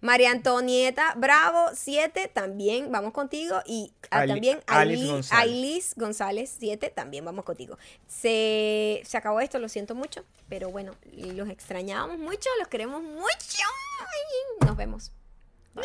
Speaker 1: María Antonieta Bravo 7, también vamos contigo. Y ah,
Speaker 2: Ali-
Speaker 1: también
Speaker 2: Alice
Speaker 1: Ali-
Speaker 2: González.
Speaker 1: Ailis González 7, también vamos contigo. Se, se acabó esto, lo siento mucho. Pero bueno, los extrañábamos mucho, los queremos mucho. Nos vemos. Bye.